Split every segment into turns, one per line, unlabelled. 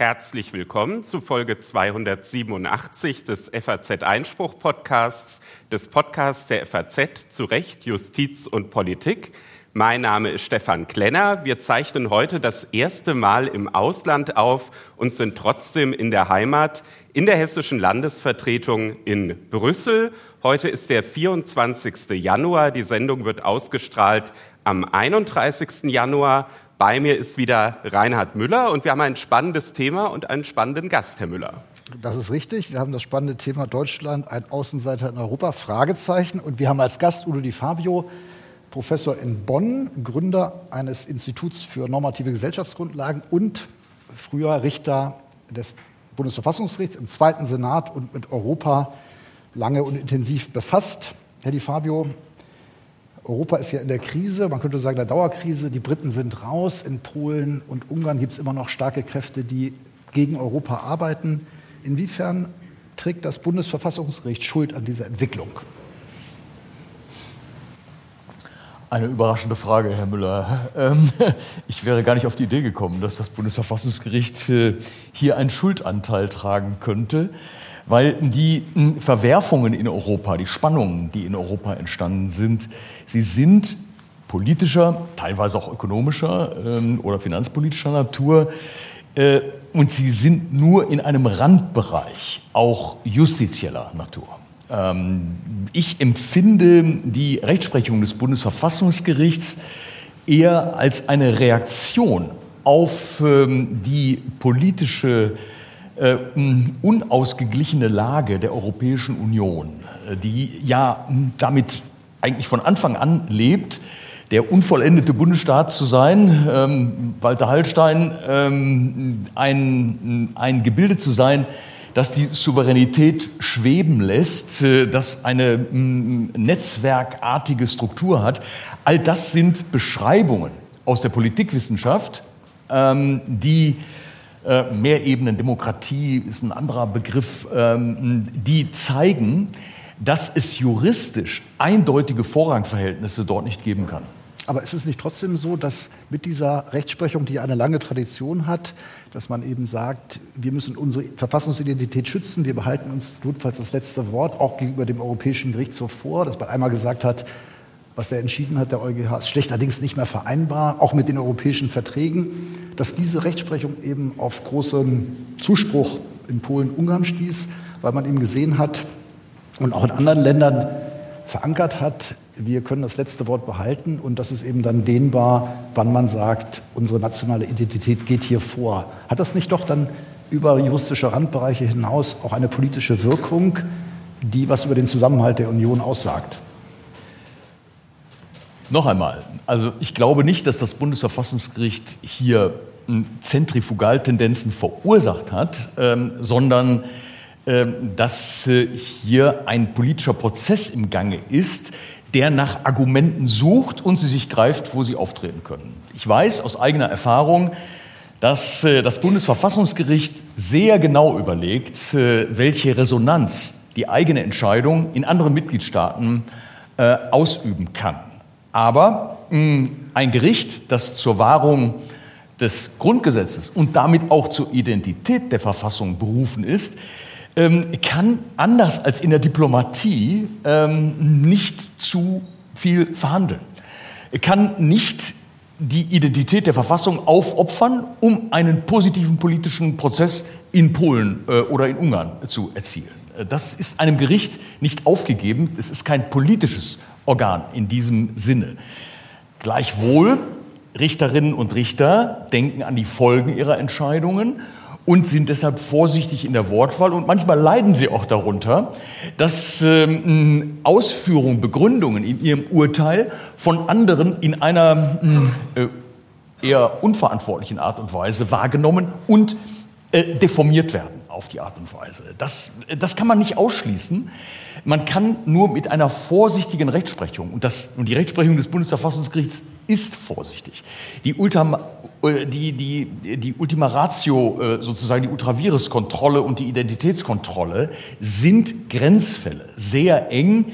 Herzlich willkommen zu Folge 287 des FAZ Einspruch Podcasts, des Podcasts der FAZ zu Recht, Justiz und Politik. Mein Name ist Stefan Klenner. Wir zeichnen heute das erste Mal im Ausland auf und sind trotzdem in der Heimat in der hessischen Landesvertretung in Brüssel. Heute ist der 24. Januar. Die Sendung wird ausgestrahlt am 31. Januar. Bei mir ist wieder Reinhard Müller und wir haben ein spannendes Thema und einen spannenden Gast, Herr Müller.
Das ist richtig. Wir haben das spannende Thema Deutschland, ein Außenseiter in Europa, Fragezeichen. Und wir haben als Gast Udo Di Fabio, Professor in Bonn, Gründer eines Instituts für normative Gesellschaftsgrundlagen und früher Richter des Bundesverfassungsgerichts im Zweiten Senat und mit Europa lange und intensiv befasst. Herr Di Fabio, Europa ist ja in der Krise, man könnte sagen der Dauerkrise. Die Briten sind raus. In Polen und Ungarn gibt es immer noch starke Kräfte, die gegen Europa arbeiten. Inwiefern trägt das Bundesverfassungsgericht Schuld an dieser Entwicklung?
Eine überraschende Frage, Herr Müller. Ähm, ich wäre gar nicht auf die Idee gekommen, dass das Bundesverfassungsgericht äh, hier einen Schuldanteil tragen könnte weil die Verwerfungen in Europa, die Spannungen, die in Europa entstanden sind, sie sind politischer, teilweise auch ökonomischer ähm, oder finanzpolitischer Natur. Äh, und sie sind nur in einem Randbereich auch justizieller Natur. Ähm, ich empfinde die Rechtsprechung des Bundesverfassungsgerichts eher als eine Reaktion auf ähm, die politische äh, unausgeglichene Lage der Europäischen Union, äh, die ja damit eigentlich von Anfang an lebt, der unvollendete Bundesstaat zu sein, ähm, Walter Hallstein, ähm, ein, ein Gebilde zu sein, das die Souveränität schweben lässt, äh, das eine mm, netzwerkartige Struktur hat. All das sind Beschreibungen aus der Politikwissenschaft, ähm, die äh, Mehrebenen Demokratie ist ein anderer Begriff, ähm, die zeigen, dass es juristisch eindeutige Vorrangverhältnisse dort nicht geben kann.
Aber ist es nicht trotzdem so, dass mit dieser Rechtsprechung, die eine lange Tradition hat, dass man eben sagt, wir müssen unsere Verfassungsidentität schützen, wir behalten uns notfalls das letzte Wort, auch gegenüber dem Europäischen Gerichtshof vor, dass man einmal gesagt hat, was der entschieden hat, der EuGH, ist schlechterdings nicht mehr vereinbar, auch mit den europäischen Verträgen, dass diese Rechtsprechung eben auf großen Zuspruch in Polen, Ungarn stieß, weil man eben gesehen hat und auch in anderen Ländern verankert hat, wir können das letzte Wort behalten und dass es eben dann dehnbar, wann man sagt, unsere nationale Identität geht hier vor. Hat das nicht doch dann über juristische Randbereiche hinaus auch eine politische Wirkung, die was über den Zusammenhalt der Union aussagt?
Noch einmal, also ich glaube nicht, dass das Bundesverfassungsgericht hier hm, Zentrifugaltendenzen verursacht hat, ähm, sondern ähm, dass äh, hier ein politischer Prozess im Gange ist, der nach Argumenten sucht und sie sich greift, wo sie auftreten können. Ich weiß aus eigener Erfahrung, dass äh, das Bundesverfassungsgericht sehr genau überlegt, äh, welche Resonanz die eigene Entscheidung in anderen Mitgliedstaaten ausüben kann. Aber mh, mm, ein Gericht, das zur Wahrung des Grundgesetzes und damit auch zur Identität der Verfassung berufen ist, ähm, kann anders als in der Diplomatie ähm, nicht zu viel verhandeln. Kann nicht die Identität der Verfassung aufopfern, um einen positiven politischen Prozess in Polen äh, oder in Ungarn zu erzielen. Das ist einem Gericht nicht aufgegeben. Es ist kein politisches Organ in diesem Sinne. Gleichwohl, Richterinnen und Richter denken an die Folgen ihrer Entscheidungen und sind deshalb vorsichtig in der Wortwahl und manchmal leiden sie auch darunter, dass ähm, Ausführungen, Begründungen in ihrem Urteil von anderen in einer äh, eher unverantwortlichen Art und Weise wahrgenommen und äh, deformiert werden auf die Art und Weise. Das, das kann man nicht ausschließen. Man kann nur mit einer vorsichtigen Rechtsprechung, und, das, und die Rechtsprechung des Bundesverfassungsgerichts ist vorsichtig, die, Ultima, äh, die, die, die Ultima Ratio, äh, sozusagen die Ultravirus-Kontrolle und die Identitätskontrolle sind Grenzfälle, sehr eng,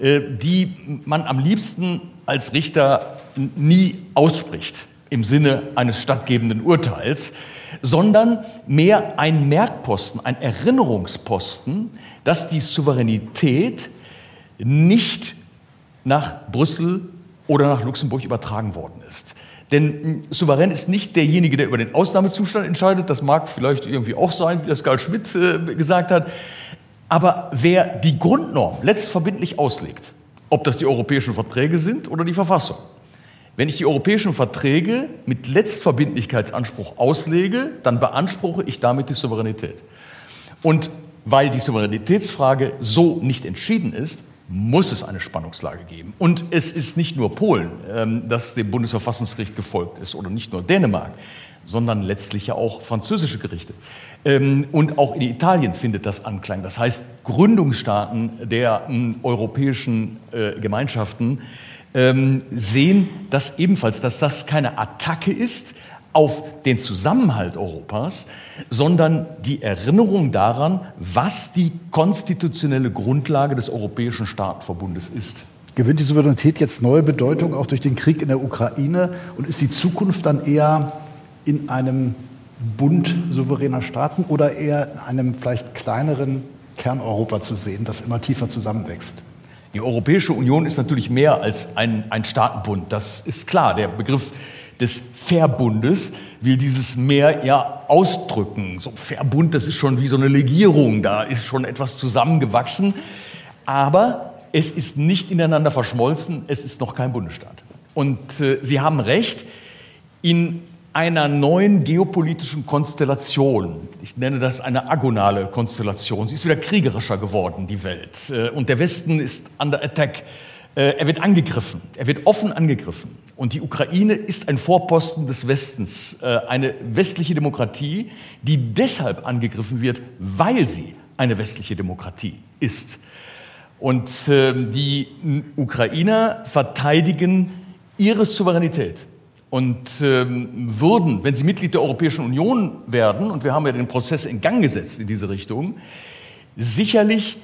äh, die man am liebsten als Richter nie ausspricht im Sinne eines stattgebenden Urteils. Sondern mehr ein Merkposten, ein Erinnerungsposten, dass die Souveränität nicht nach Brüssel oder nach Luxemburg übertragen worden ist. Denn Souverän ist nicht derjenige, der über den Ausnahmezustand entscheidet. Das mag vielleicht irgendwie auch sein, wie das Karl Schmidt äh, gesagt hat. Aber wer die Grundnorm letztverbindlich auslegt, ob das die europäischen Verträge sind oder die Verfassung, wenn ich die europäischen Verträge mit Letztverbindlichkeitsanspruch auslege, dann beanspruche ich damit die Souveränität. Und weil die Souveränitätsfrage so nicht entschieden ist, muss es eine Spannungslage geben. Und es ist nicht nur Polen, ähm, das dem Bundesverfassungsgericht gefolgt ist, oder nicht nur Dänemark, sondern letztlich ja auch französische Gerichte. Ähm, und auch in Italien findet das Anklang. Das heißt, Gründungsstaaten der ähm, europäischen äh, Gemeinschaften sehen das ebenfalls, dass das keine Attacke ist, auf den Zusammenhalt Europas, sondern die Erinnerung daran, was die konstitutionelle Grundlage des Europäischen Staatenverbundes ist.
Gewinnt die Souveränität jetzt neue Bedeutung auch durch den Krieg in der Ukraine und ist die Zukunft dann eher in einem Bund souveräner Staaten oder eher in einem vielleicht kleineren Kerneuropa zu sehen, das immer tiefer zusammenwächst?
Die Europäische Union ist natürlich mehr als ein, ein Staatenbund. Das ist klar. Der Begriff des Verbundes will dieses Mehr ja ausdrücken. So Verbund, das ist schon wie so eine Legierung, da ist schon etwas zusammengewachsen, aber es ist nicht ineinander verschmolzen, es ist noch kein Bundesstaat. Und äh, Sie haben recht, in einer neuen geopolitischen Konstellation, ich nenne das eine agonale Konstellation, sie ist wieder kriegerischer geworden, die Welt, äh, und der Westen ist under attack, äh, er wird angegriffen, er wird offen angegriffen. Und die Ukraine ist ein Vorposten des Westens, äh, eine westliche Demokratie, die deshalb angegriffen wird, weil sie eine westliche Demokratie ist. Und ähm, die Ukrainer verteidigen ihre Souveränität und ähm, würden, wenn sie Mitglied der Europäischen Union werden, und wir haben ja den Prozess in Gang gesetzt in diese Richtung, sicherlich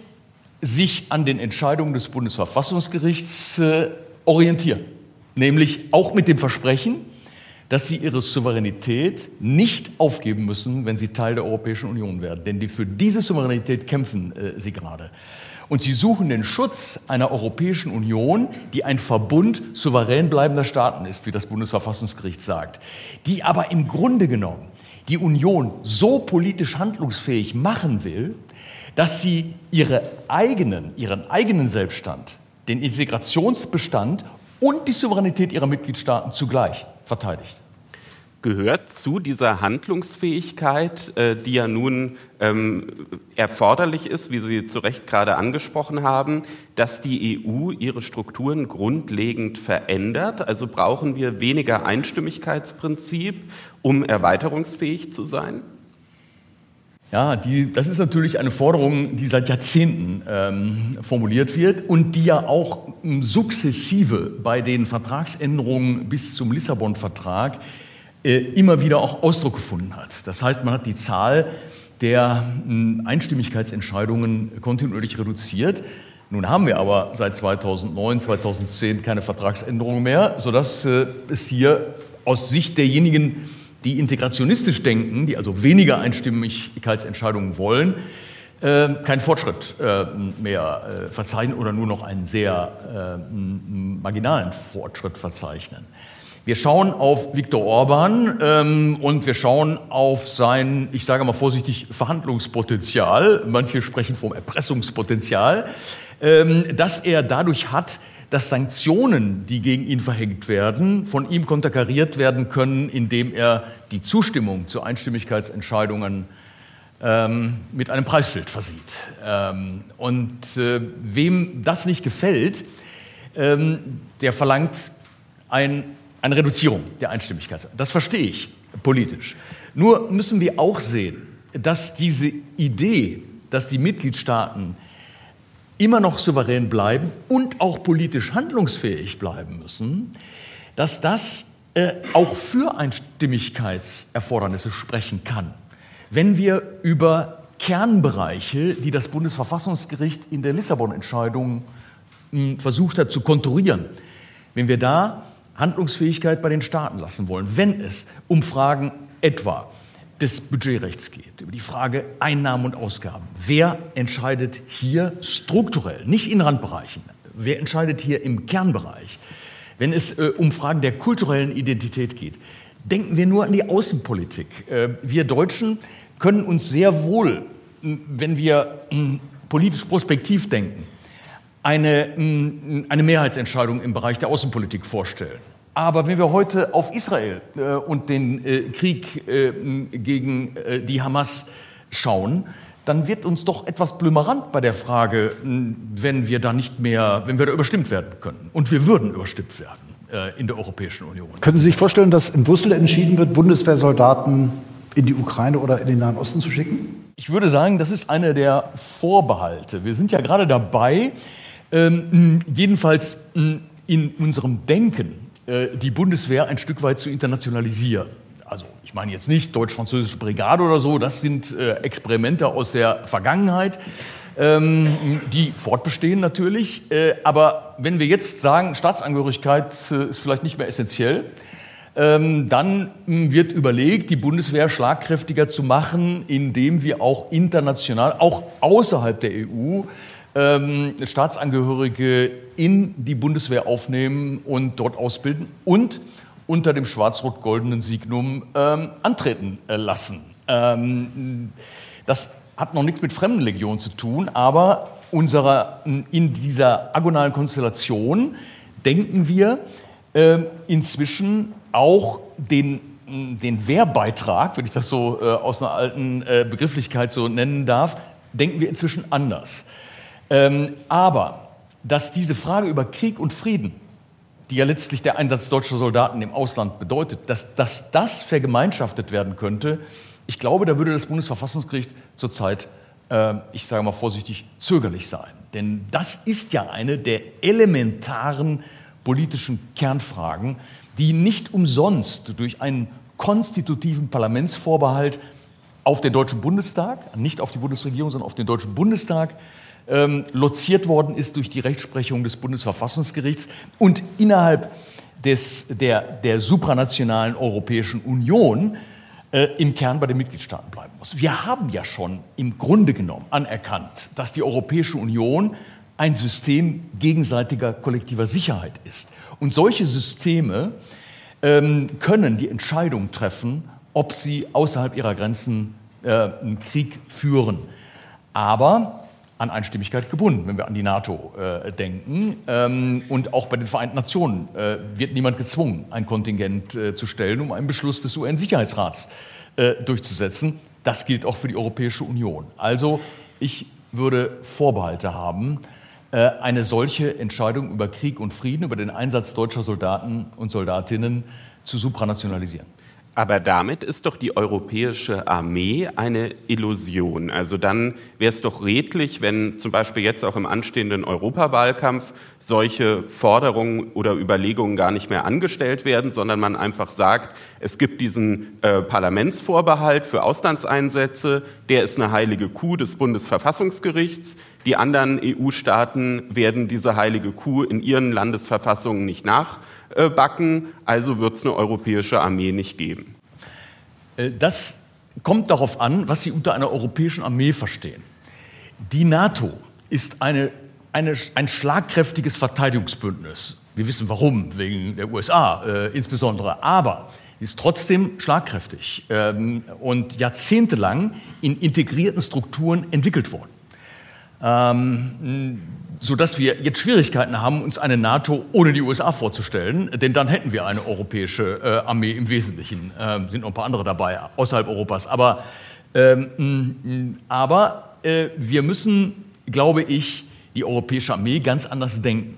sich an den Entscheidungen des Bundesverfassungsgerichts äh, orientieren. Nämlich auch mit dem Versprechen, dass sie ihre Souveränität nicht aufgeben müssen, wenn sie Teil der Europäischen Union werden. Denn die, für diese Souveränität kämpfen äh, sie gerade. Und sie suchen den Schutz einer Europäischen Union, die ein Verbund souverän bleibender Staaten ist, wie das Bundesverfassungsgericht sagt, die aber im Grunde genommen die Union so politisch handlungsfähig machen will, dass sie ihre eigenen, ihren eigenen Selbststand, den Integrationsbestand und die Souveränität ihrer Mitgliedstaaten zugleich verteidigt
gehört zu dieser Handlungsfähigkeit, äh, die ja nun ähm, erforderlich ist, wie Sie zu Recht gerade angesprochen haben, dass die EU ihre Strukturen grundlegend verändert. Also brauchen wir weniger Einstimmigkeitsprinzip, um erweiterungsfähig zu sein?
Ja, die, das ist natürlich eine Forderung, die seit Jahrzehnten ähm, formuliert wird und die ja auch ähm, sukzessive bei den Vertragsänderungen bis zum Lissabon-Vertrag immer wieder auch Ausdruck gefunden hat. Das heißt, man hat die Zahl der ähm, Einstimmigkeitsentscheidungen kontinuierlich reduziert. Nun haben wir aber seit 2009, 2010 keine Vertragsänderungen mehr, sodass äh, es hier aus Sicht derjenigen, die integrationistisch denken, die also weniger Einstimmigkeitsentscheidungen wollen, äh, keinen Fortschritt äh, mehr äh, verzeichnen oder nur noch einen sehr äh, marginalen Fortschritt verzeichnen. Wir schauen auf Viktor Orban ähm, und wir schauen auf sein, ich sage mal vorsichtig, Verhandlungspotenzial. Manche sprechen vom Erpressungspotenzial, ähm, dass er dadurch hat, dass Sanktionen, die gegen ihn verhängt werden, von ihm konterkariert werden können, indem er die Zustimmung zu Einstimmigkeitsentscheidungen ähm, mit einem Preisschild versieht. Ähm, und äh, wem das nicht gefällt, ähm, der verlangt ein, eine Reduzierung der Einstimmigkeit. Das verstehe ich politisch. Nur müssen wir auch sehen, dass diese Idee, dass die Mitgliedstaaten immer noch souverän bleiben und auch politisch handlungsfähig bleiben müssen, dass das äh, auch für Einstimmigkeitserfordernisse sprechen kann. Wenn wir über Kernbereiche, die das Bundesverfassungsgericht in der Lissabon-Entscheidung hm, versucht hat zu konturieren, wenn wir da Handlungsfähigkeit bei den Staaten lassen wollen, wenn es um Fragen etwa des Budgetrechts geht, über die Frage Einnahmen und Ausgaben. Wer entscheidet hier strukturell, nicht in Randbereichen, wer entscheidet hier im Kernbereich? Wenn es äh, um Fragen der kulturellen Identität geht, denken wir nur an die Außenpolitik. Äh, wir Deutschen können uns sehr wohl, wenn wir politisch prospektiv denken, eine, mh, eine Mehrheitsentscheidung im Bereich der Außenpolitik vorstellen. Aber wenn wir heute auf Israel äh, und den äh, Krieg äh, gegen äh, die Hamas schauen, dann wird uns doch etwas blümerant bei der Frage, wenn wir da nicht mehr, wenn wir da überstimmt werden können. Und wir würden überstimmt werden in der Europäischen Union.
Können Sie sich vorstellen, dass in Brüssel entschieden wird, Bundeswehrsoldaten in die Ukraine oder in den Nahen Osten zu schicken?
Ich würde sagen, das ist einer der Vorbehalte. Wir sind ja gerade dabei, ähm, jedenfalls in unserem Denken äh, die Bundeswehr ein Stück weit zu internationalisieren. Also ich meine jetzt nicht deutsch-französische Brigade oder so, das sind äh, Experimente aus der Vergangenheit, ähm, die fortbestehen natürlich. Äh, aber wenn wir jetzt sagen, Staatsangehörigkeit ist vielleicht nicht mehr essentiell, ähm, dann wird überlegt, die Bundeswehr schlagkräftiger zu machen, indem wir auch international, auch außerhalb der EU, ähm, Staatsangehörige in die Bundeswehr aufnehmen und dort ausbilden und unter dem schwarz-rot-goldenen Signum ähm, antreten äh, lassen. Ähm, das hat noch nichts mit Fremdenlegion zu tun, aber unserer, in dieser agonalen Konstellation denken wir äh, inzwischen auch den, den Wehrbeitrag, wenn ich das so äh, aus einer alten äh, Begrifflichkeit so nennen darf, denken wir inzwischen anders. Ähm, aber dass diese Frage über Krieg und Frieden, die ja letztlich der Einsatz deutscher Soldaten im Ausland bedeutet, dass, dass das vergemeinschaftet werden könnte, ich glaube, da würde das Bundesverfassungsgericht zurzeit, äh, ich sage mal vorsichtig, zögerlich sein. Denn das ist ja eine der elementaren politischen Kernfragen, die nicht umsonst durch einen konstitutiven Parlamentsvorbehalt auf den Deutschen Bundestag, nicht auf die Bundesregierung, sondern auf den Deutschen Bundestag ähm, loziert worden ist durch die Rechtsprechung des Bundesverfassungsgerichts und innerhalb des, der, der supranationalen Europäischen Union äh, im Kern bei den Mitgliedstaaten bleiben muss. Wir haben ja schon im Grunde genommen anerkannt, dass die Europäische Union ein System gegenseitiger kollektiver Sicherheit ist. Und solche Systeme ähm, können die Entscheidung treffen, ob sie außerhalb ihrer Grenzen äh, einen Krieg führen. Aber an Einstimmigkeit gebunden, wenn wir an die NATO äh, denken. Ähm, und auch bei den Vereinten Nationen äh, wird niemand gezwungen, ein Kontingent äh, zu stellen, um einen Beschluss des UN-Sicherheitsrats äh, durchzusetzen. Das gilt auch für die Europäische Union. Also ich würde Vorbehalte haben, äh, eine solche Entscheidung über Krieg und Frieden, über den Einsatz deutscher Soldaten und Soldatinnen zu supranationalisieren.
Aber damit ist doch die europäische Armee eine Illusion. Also dann wäre es doch redlich, wenn zum Beispiel jetzt auch im anstehenden Europawahlkampf solche Forderungen oder Überlegungen gar nicht mehr angestellt werden, sondern man einfach sagt, es gibt diesen äh, Parlamentsvorbehalt für Auslandseinsätze, der ist eine heilige Kuh des Bundesverfassungsgerichts. Die anderen EU-Staaten werden diese heilige Kuh in ihren Landesverfassungen nicht nach äh, backen, also wird es eine europäische Armee nicht geben.
Äh, das kommt darauf an, was Sie unter einer europäischen Armee verstehen. Die NATO ist eine, eine, ein schlagkräftiges Verteidigungsbündnis. Wir wissen warum, wegen der USA äh, insbesondere. Aber sie ist trotzdem schlagkräftig ähm, und jahrzehntelang in integrierten Strukturen entwickelt worden. Ähm, sodass wir jetzt Schwierigkeiten haben, uns eine NATO ohne die USA vorzustellen, denn dann hätten wir eine europäische äh, Armee im Wesentlichen. Äh, sind noch ein paar andere dabei außerhalb Europas. Aber, ähm, aber äh, wir müssen, glaube ich, die europäische Armee ganz anders denken.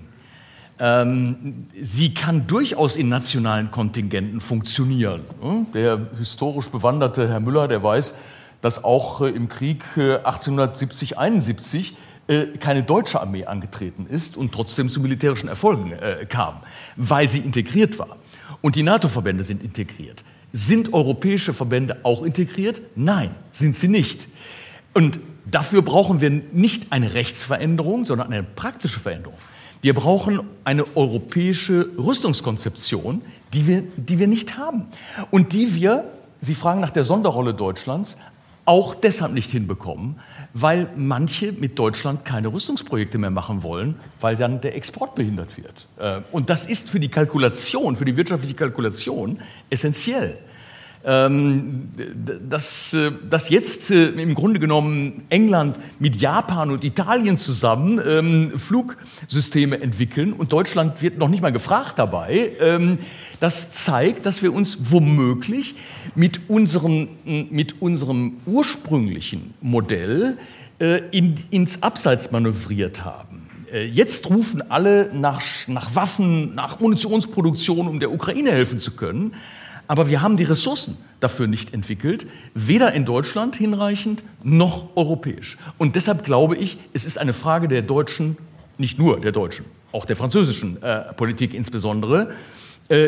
Ähm, sie kann durchaus in nationalen Kontingenten funktionieren. Der historisch bewanderte Herr Müller, der weiß, dass auch äh, im Krieg 1870, äh, 71 äh, keine deutsche Armee angetreten ist und trotzdem zu militärischen Erfolgen äh, kam, weil sie integriert war. Und die NATO-Verbände sind integriert. Sind europäische Verbände auch integriert? Nein, sind sie nicht. Und dafür brauchen wir nicht eine Rechtsveränderung, sondern eine praktische Veränderung. Wir brauchen eine europäische Rüstungskonzeption, die wir, die wir nicht haben und die wir Sie fragen nach der Sonderrolle Deutschlands, auch deshalb nicht hinbekommen, weil manche mit Deutschland keine Rüstungsprojekte mehr machen wollen, weil dann der Export behindert wird. Äh, und das ist für die Kalkulation, für die wirtschaftliche Kalkulation essentiell. Ähm, dass, äh, dass jetzt äh, im Grunde genommen England mit Japan und Italien zusammen ähm, Flugsysteme entwickeln und Deutschland wird noch nicht mal gefragt dabei, ähm, das zeigt, dass wir uns womöglich mit unserem, mit unserem ursprünglichen Modell äh, in, ins Abseits manövriert haben. Äh, jetzt rufen alle nach, nach Waffen, nach Munitionsproduktion, um der Ukraine helfen zu können. Aber wir haben die Ressourcen dafür nicht entwickelt, weder in Deutschland hinreichend noch europäisch. Und deshalb glaube ich, es ist eine Frage der deutschen, nicht nur der deutschen, auch der französischen äh, Politik insbesondere,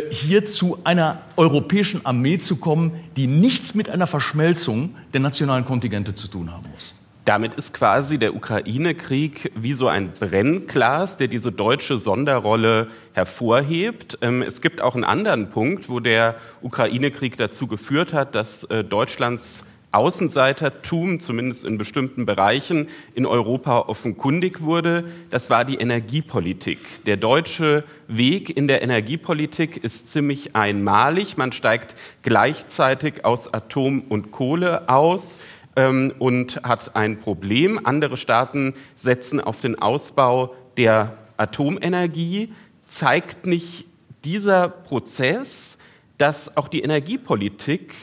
hier zu einer europäischen Armee zu kommen, die nichts mit einer Verschmelzung der nationalen Kontingente zu tun haben muss.
Damit ist quasi der Ukraine-Krieg wie so ein Brennglas, der diese deutsche Sonderrolle hervorhebt. Ähm, es gibt auch einen anderen Punkt, wo der Ukraine-Krieg dazu geführt hat, dass äh, Deutschlands Außenseitertum, zumindest in bestimmten Bereichen, in Europa offenkundig wurde. Das war die Energiepolitik. Der deutsche Weg in der Energiepolitik ist ziemlich einmalig. Man steigt gleichzeitig aus Atom und Kohle aus ähm, und hat ein Problem. Andere Staaten setzen auf den Ausbau der Atomenergie. Zeigt nicht dieser Prozess, dass auch die Energiepolitik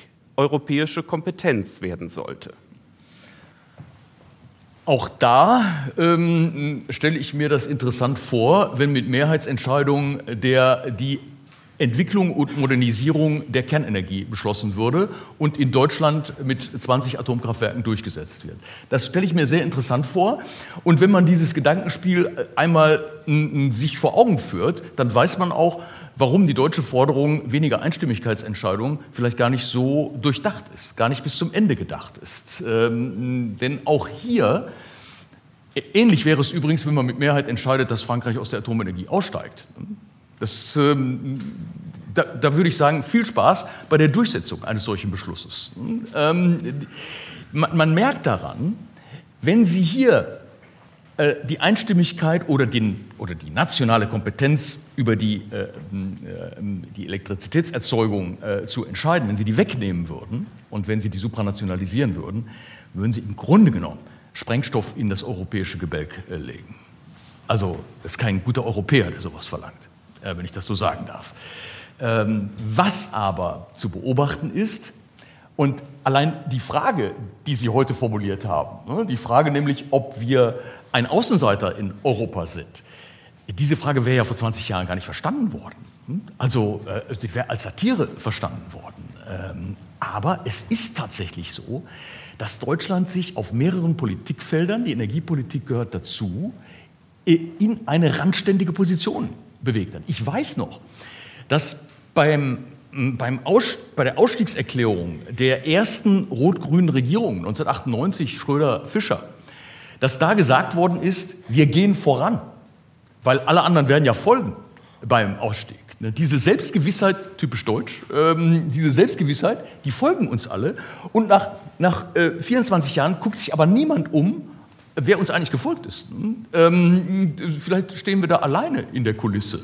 europäische Kompetenz werden sollte?
Auch da ähm, stelle ich mir das interessant vor, wenn mit Mehrheitsentscheidungen der, die Entwicklung und Modernisierung der Kernenergie beschlossen würde und in Deutschland mit 20 Atomkraftwerken durchgesetzt wird. Das stelle ich mir sehr interessant vor. Und wenn man dieses Gedankenspiel einmal sich vor Augen führt, dann weiß man auch, warum die deutsche Forderung weniger Einstimmigkeitsentscheidungen vielleicht gar nicht so durchdacht ist, gar nicht bis zum Ende gedacht ist. Ähm, denn auch hier, ähnlich wäre es übrigens, wenn man mit Mehrheit entscheidet, dass Frankreich aus der Atomenergie aussteigt. Das, ähm, da, da, würde ich sagen, viel Spaß bei der Durchsetzung eines solchen Beschlusses. Ähm, man, man, merkt daran, wenn Sie hier äh, die Einstimmigkeit oder, den, oder, die nationale Kompetenz über die, äh, äh, die Elektrizitätserzeugung äh, zu entscheiden, wenn Sie die wegnehmen würden und wenn Sie die supranationalisieren würden, würden Sie im Grunde genommen Sprengstoff in das europäische Gebälk legen. Also ist kein guter Europäer, der sowas verlangt. Wenn ich das so sagen darf. Ähm, was aber zu beobachten ist, und allein die Frage, die Sie heute formuliert haben, ne, die Frage nämlich, ob wir ein Außenseiter in Europa sind, diese Frage wäre ja vor 20 Jahren gar nicht verstanden worden. Hm? Also äh, sie wäre als Satire verstanden worden. Ähm, aber es ist tatsächlich so, dass Deutschland sich auf mehreren Politikfeldern, die Energiepolitik gehört dazu, in eine randständige Position bewegt hat. Ich weiß noch, dass beim, beim Aus, bei der Ausstiegserklärung der ersten rot-grünen Regierung 1998, Schröder-Fischer, dass da gesagt worden ist, wir gehen voran, weil alle anderen werden ja folgen beim Ausstieg. Ne, diese Selbstgewissheit, typisch deutsch, ähm, diese Selbstgewissheit, die folgen uns alle. Und nach, nach äh, 24 Jahren guckt sich aber niemand um, wer uns eigentlich gefolgt ist. Ähm, vielleicht stehen wir da alleine in der Kulisse.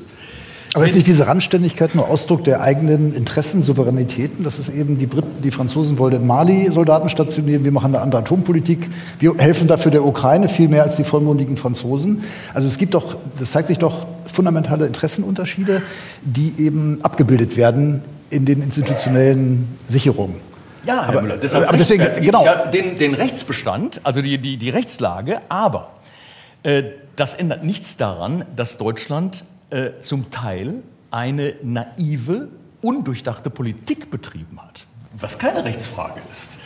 Aber ist nicht diese Randständigkeit nur Ausdruck der eigenen Interessen, Souveränitäten? Das ist eben die Briten, die Franzosen wollen in Mali Soldaten stationieren, wir machen eine andere Atompolitik, wir helfen dafür der Ukraine viel mehr als die vollmundigen Franzosen. Also es gibt doch, das zeigt sich doch fundamentale Interessenunterschiede, die eben abgebildet werden in den institutionellen Sicherungen.
Ja, Herr aber, Müller, deshalb aber deswegen, genau. Ja den, den, Rechtsbestand, also die, die, die Rechtslage, aber äh, das ändert nichts daran, dass Deutschland äh, zum Teil eine naive, undurchdachte Politik betrieben hat, was keine Rechtsfrage ist.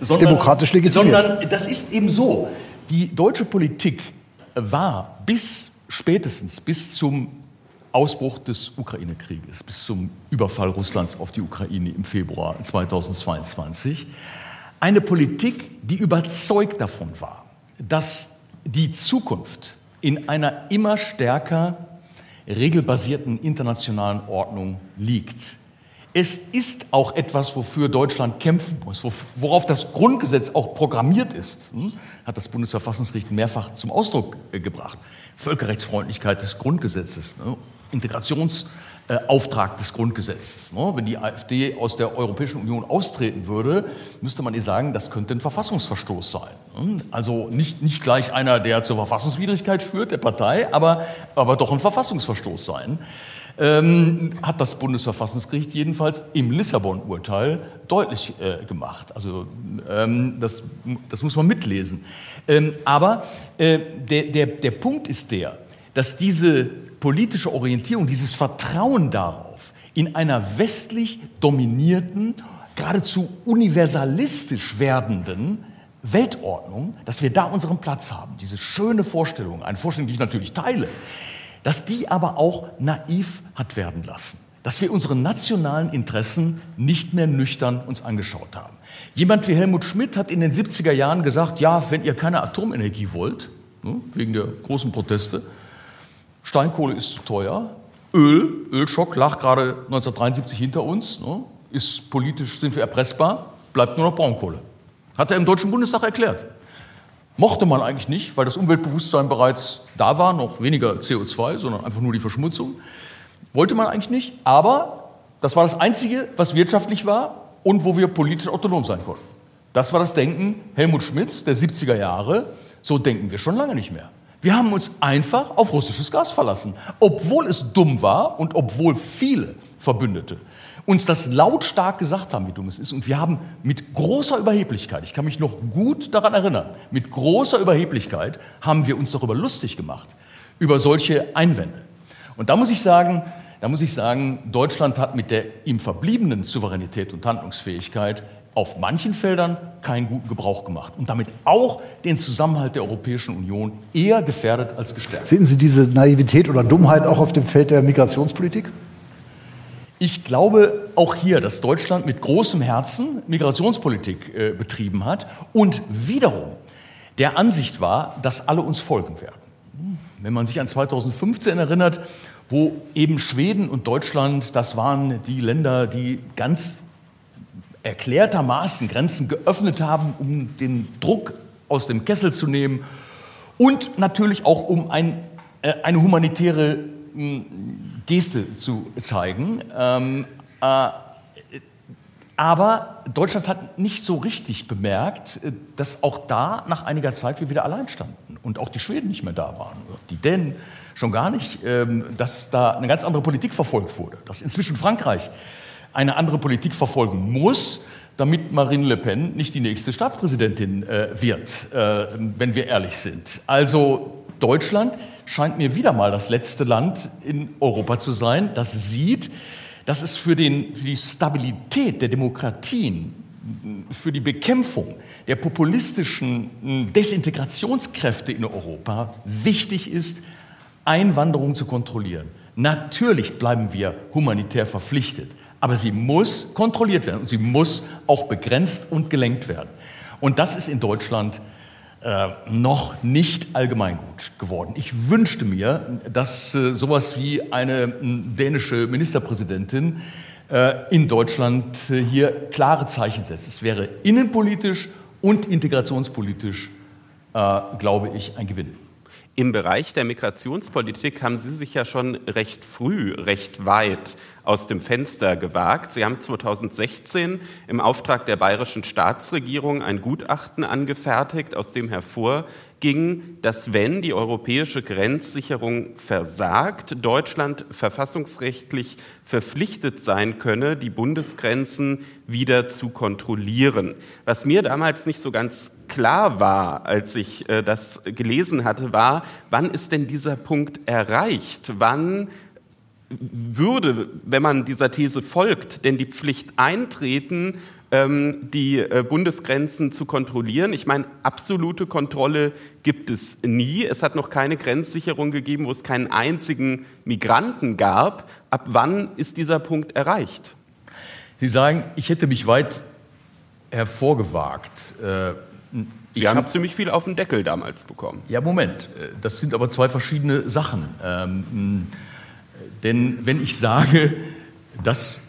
Sondern, Demokratisch legitimiert.
Sondern das ist eben so, die deutsche Politik war bis spätestens bis zum Ausbruch des Ukraine-Krieges, bis zum Überfall Russlands auf die Ukraine im Februar 2022, eine Politik, die überzeugt davon war, dass die Zukunft in einer immer stärker regelbasierten internationalen Ordnung liegt, es ist auch etwas, wofür Deutschland kämpfen muss, worauf das Grundgesetz auch programmiert ist, hm, hat das Bundesverfassungsgericht mehrfach zum Ausdruck äh, gebracht. Völkerrechtsfreundlichkeit des Grundgesetzes, ne, Integrationsauftrag des Grundgesetzes. Ne. Wenn die AfD aus der Europäischen Union austreten würde, müsste man ihr sagen, das könnte ein Verfassungsverstoß sein. Hm. Also nicht, nicht gleich einer, der zur Verfassungswidrigkeit führt, der Partei, aber, aber doch ein Verfassungsverstoß sein ähm, hat das Bundesverfassungsgericht jedenfalls im Lissabon-Urteil deutlich äh, gemacht. Also ähm, das, das muss man mitlesen. Ähm, aber äh, der, der, der Punkt ist der, dass diese politische Orientierung, dieses Vertrauen darauf, in einer westlich dominierten, geradezu universalistisch werdenden Weltordnung, dass wir da unseren Platz haben. Diese schöne Vorstellung, eine Vorstellung, die ich natürlich teile, dass die aber auch naiv hat werden lassen, dass wir unsere nationalen Interessen nicht mehr nüchtern uns angeschaut haben. Jemand wie Helmut Schmidt hat in den 70er Jahren gesagt, ja, wenn ihr keine Atomenergie wollt, ne, wegen der großen Proteste, Steinkohle ist zu teuer, Öl, Ölschock lag gerade 1973 hinter uns, ne, ist politisch, sind wir erpressbar, bleibt nur noch Braunkohle. Hat er im Deutschen Bundestag erklärt. Mochte man eigentlich nicht, weil das Umweltbewusstsein bereits da war, noch weniger CO2, sondern einfach nur die Verschmutzung. Wollte man eigentlich nicht, aber das war das Einzige, was wirtschaftlich war und wo wir politisch autonom sein konnten. Das war das Denken Helmut Schmidts der 70er Jahre. So denken wir schon lange nicht mehr. Wir haben uns einfach auf russisches Gas verlassen, obwohl es dumm war und obwohl viele Verbündete uns das lautstark gesagt haben, wie dumm es ist. Und wir haben mit großer Überheblichkeit, ich kann mich noch gut daran erinnern, mit großer Überheblichkeit haben wir uns darüber lustig gemacht, über solche Einwände. Und da muss ich sagen, da muss ich sagen, Deutschland hat mit der ihm verbliebenen Souveränität und Handlungsfähigkeit auf manchen Feldern keinen guten Gebrauch gemacht und damit auch den Zusammenhalt der Europäischen Union eher gefährdet als gestärkt.
Sehen Sie diese Naivität oder Dummheit auch auf dem Feld der Migrationspolitik?
Ich glaube auch hier, dass Deutschland mit großem Herzen Migrationspolitik äh, betrieben hat und wiederum der Ansicht war, dass alle uns folgen werden. Wenn man sich an 2015 erinnert, wo eben Schweden und Deutschland, das waren die Länder, die ganz erklärtermaßen Grenzen geöffnet haben, um den Druck aus dem Kessel zu nehmen und natürlich auch um ein, äh, eine humanitäre Geste zu zeigen. Ähm, äh, aber Deutschland hat nicht so richtig bemerkt, äh, dass auch da nach einiger Zeit wir wieder allein standen und auch die Schweden nicht mehr da waren, die Dänen schon gar nicht, ähm, dass da eine ganz andere Politik verfolgt wurde, dass inzwischen Frankreich eine andere Politik verfolgen muss, damit Marine Le Pen nicht die nächste Staatspräsidentin äh, wird, äh, wenn wir ehrlich sind. Also Deutschland scheint mir wieder mal das letzte Land in Europa zu sein, das sieht, dass es für, den, für die Stabilität der Demokratien, für die Bekämpfung der populistischen Desintegrationskräfte in Europa wichtig ist, Einwanderung zu kontrollieren. Natürlich bleiben wir humanitär verpflichtet, aber sie muss kontrolliert werden und sie muss auch begrenzt und gelenkt werden. Und das ist in Deutschland äh, noch nicht allgemeingut geworden. Ich wünschte mir, dass äh, sowas wie eine dänische Ministerpräsidentin äh, in Deutschland äh, hier klare Zeichen setzt. Es wäre innenpolitisch und integrationspolitisch, äh, glaube ich, ein Gewinn.
Im Bereich der Migrationspolitik haben Sie sich ja schon recht früh, recht weit aus dem Fenster gewagt. Sie haben 2016 im Auftrag der bayerischen Staatsregierung ein Gutachten angefertigt, aus dem hervor ging, dass wenn die europäische Grenzsicherung versagt, Deutschland verfassungsrechtlich verpflichtet sein könne, die Bundesgrenzen wieder zu kontrollieren. Was mir damals nicht so ganz klar war, als ich äh, das gelesen hatte, war, wann ist denn dieser Punkt erreicht? Wann würde, wenn man dieser These folgt, denn die Pflicht eintreten, ähm, die äh, Bundesgrenzen zu kontrollieren. Ich meine, absolute Kontrolle gibt es nie. Es hat noch keine Grenzsicherung gegeben, wo es keinen einzigen Migranten gab. Ab wann ist dieser Punkt erreicht?
Sie sagen, ich hätte mich weit hervorgewagt.
Äh, Sie haben hab, ziemlich viel auf den Deckel damals bekommen.
Ja, Moment. Äh, das sind aber zwei verschiedene Sachen. Denn wenn ich sage, dass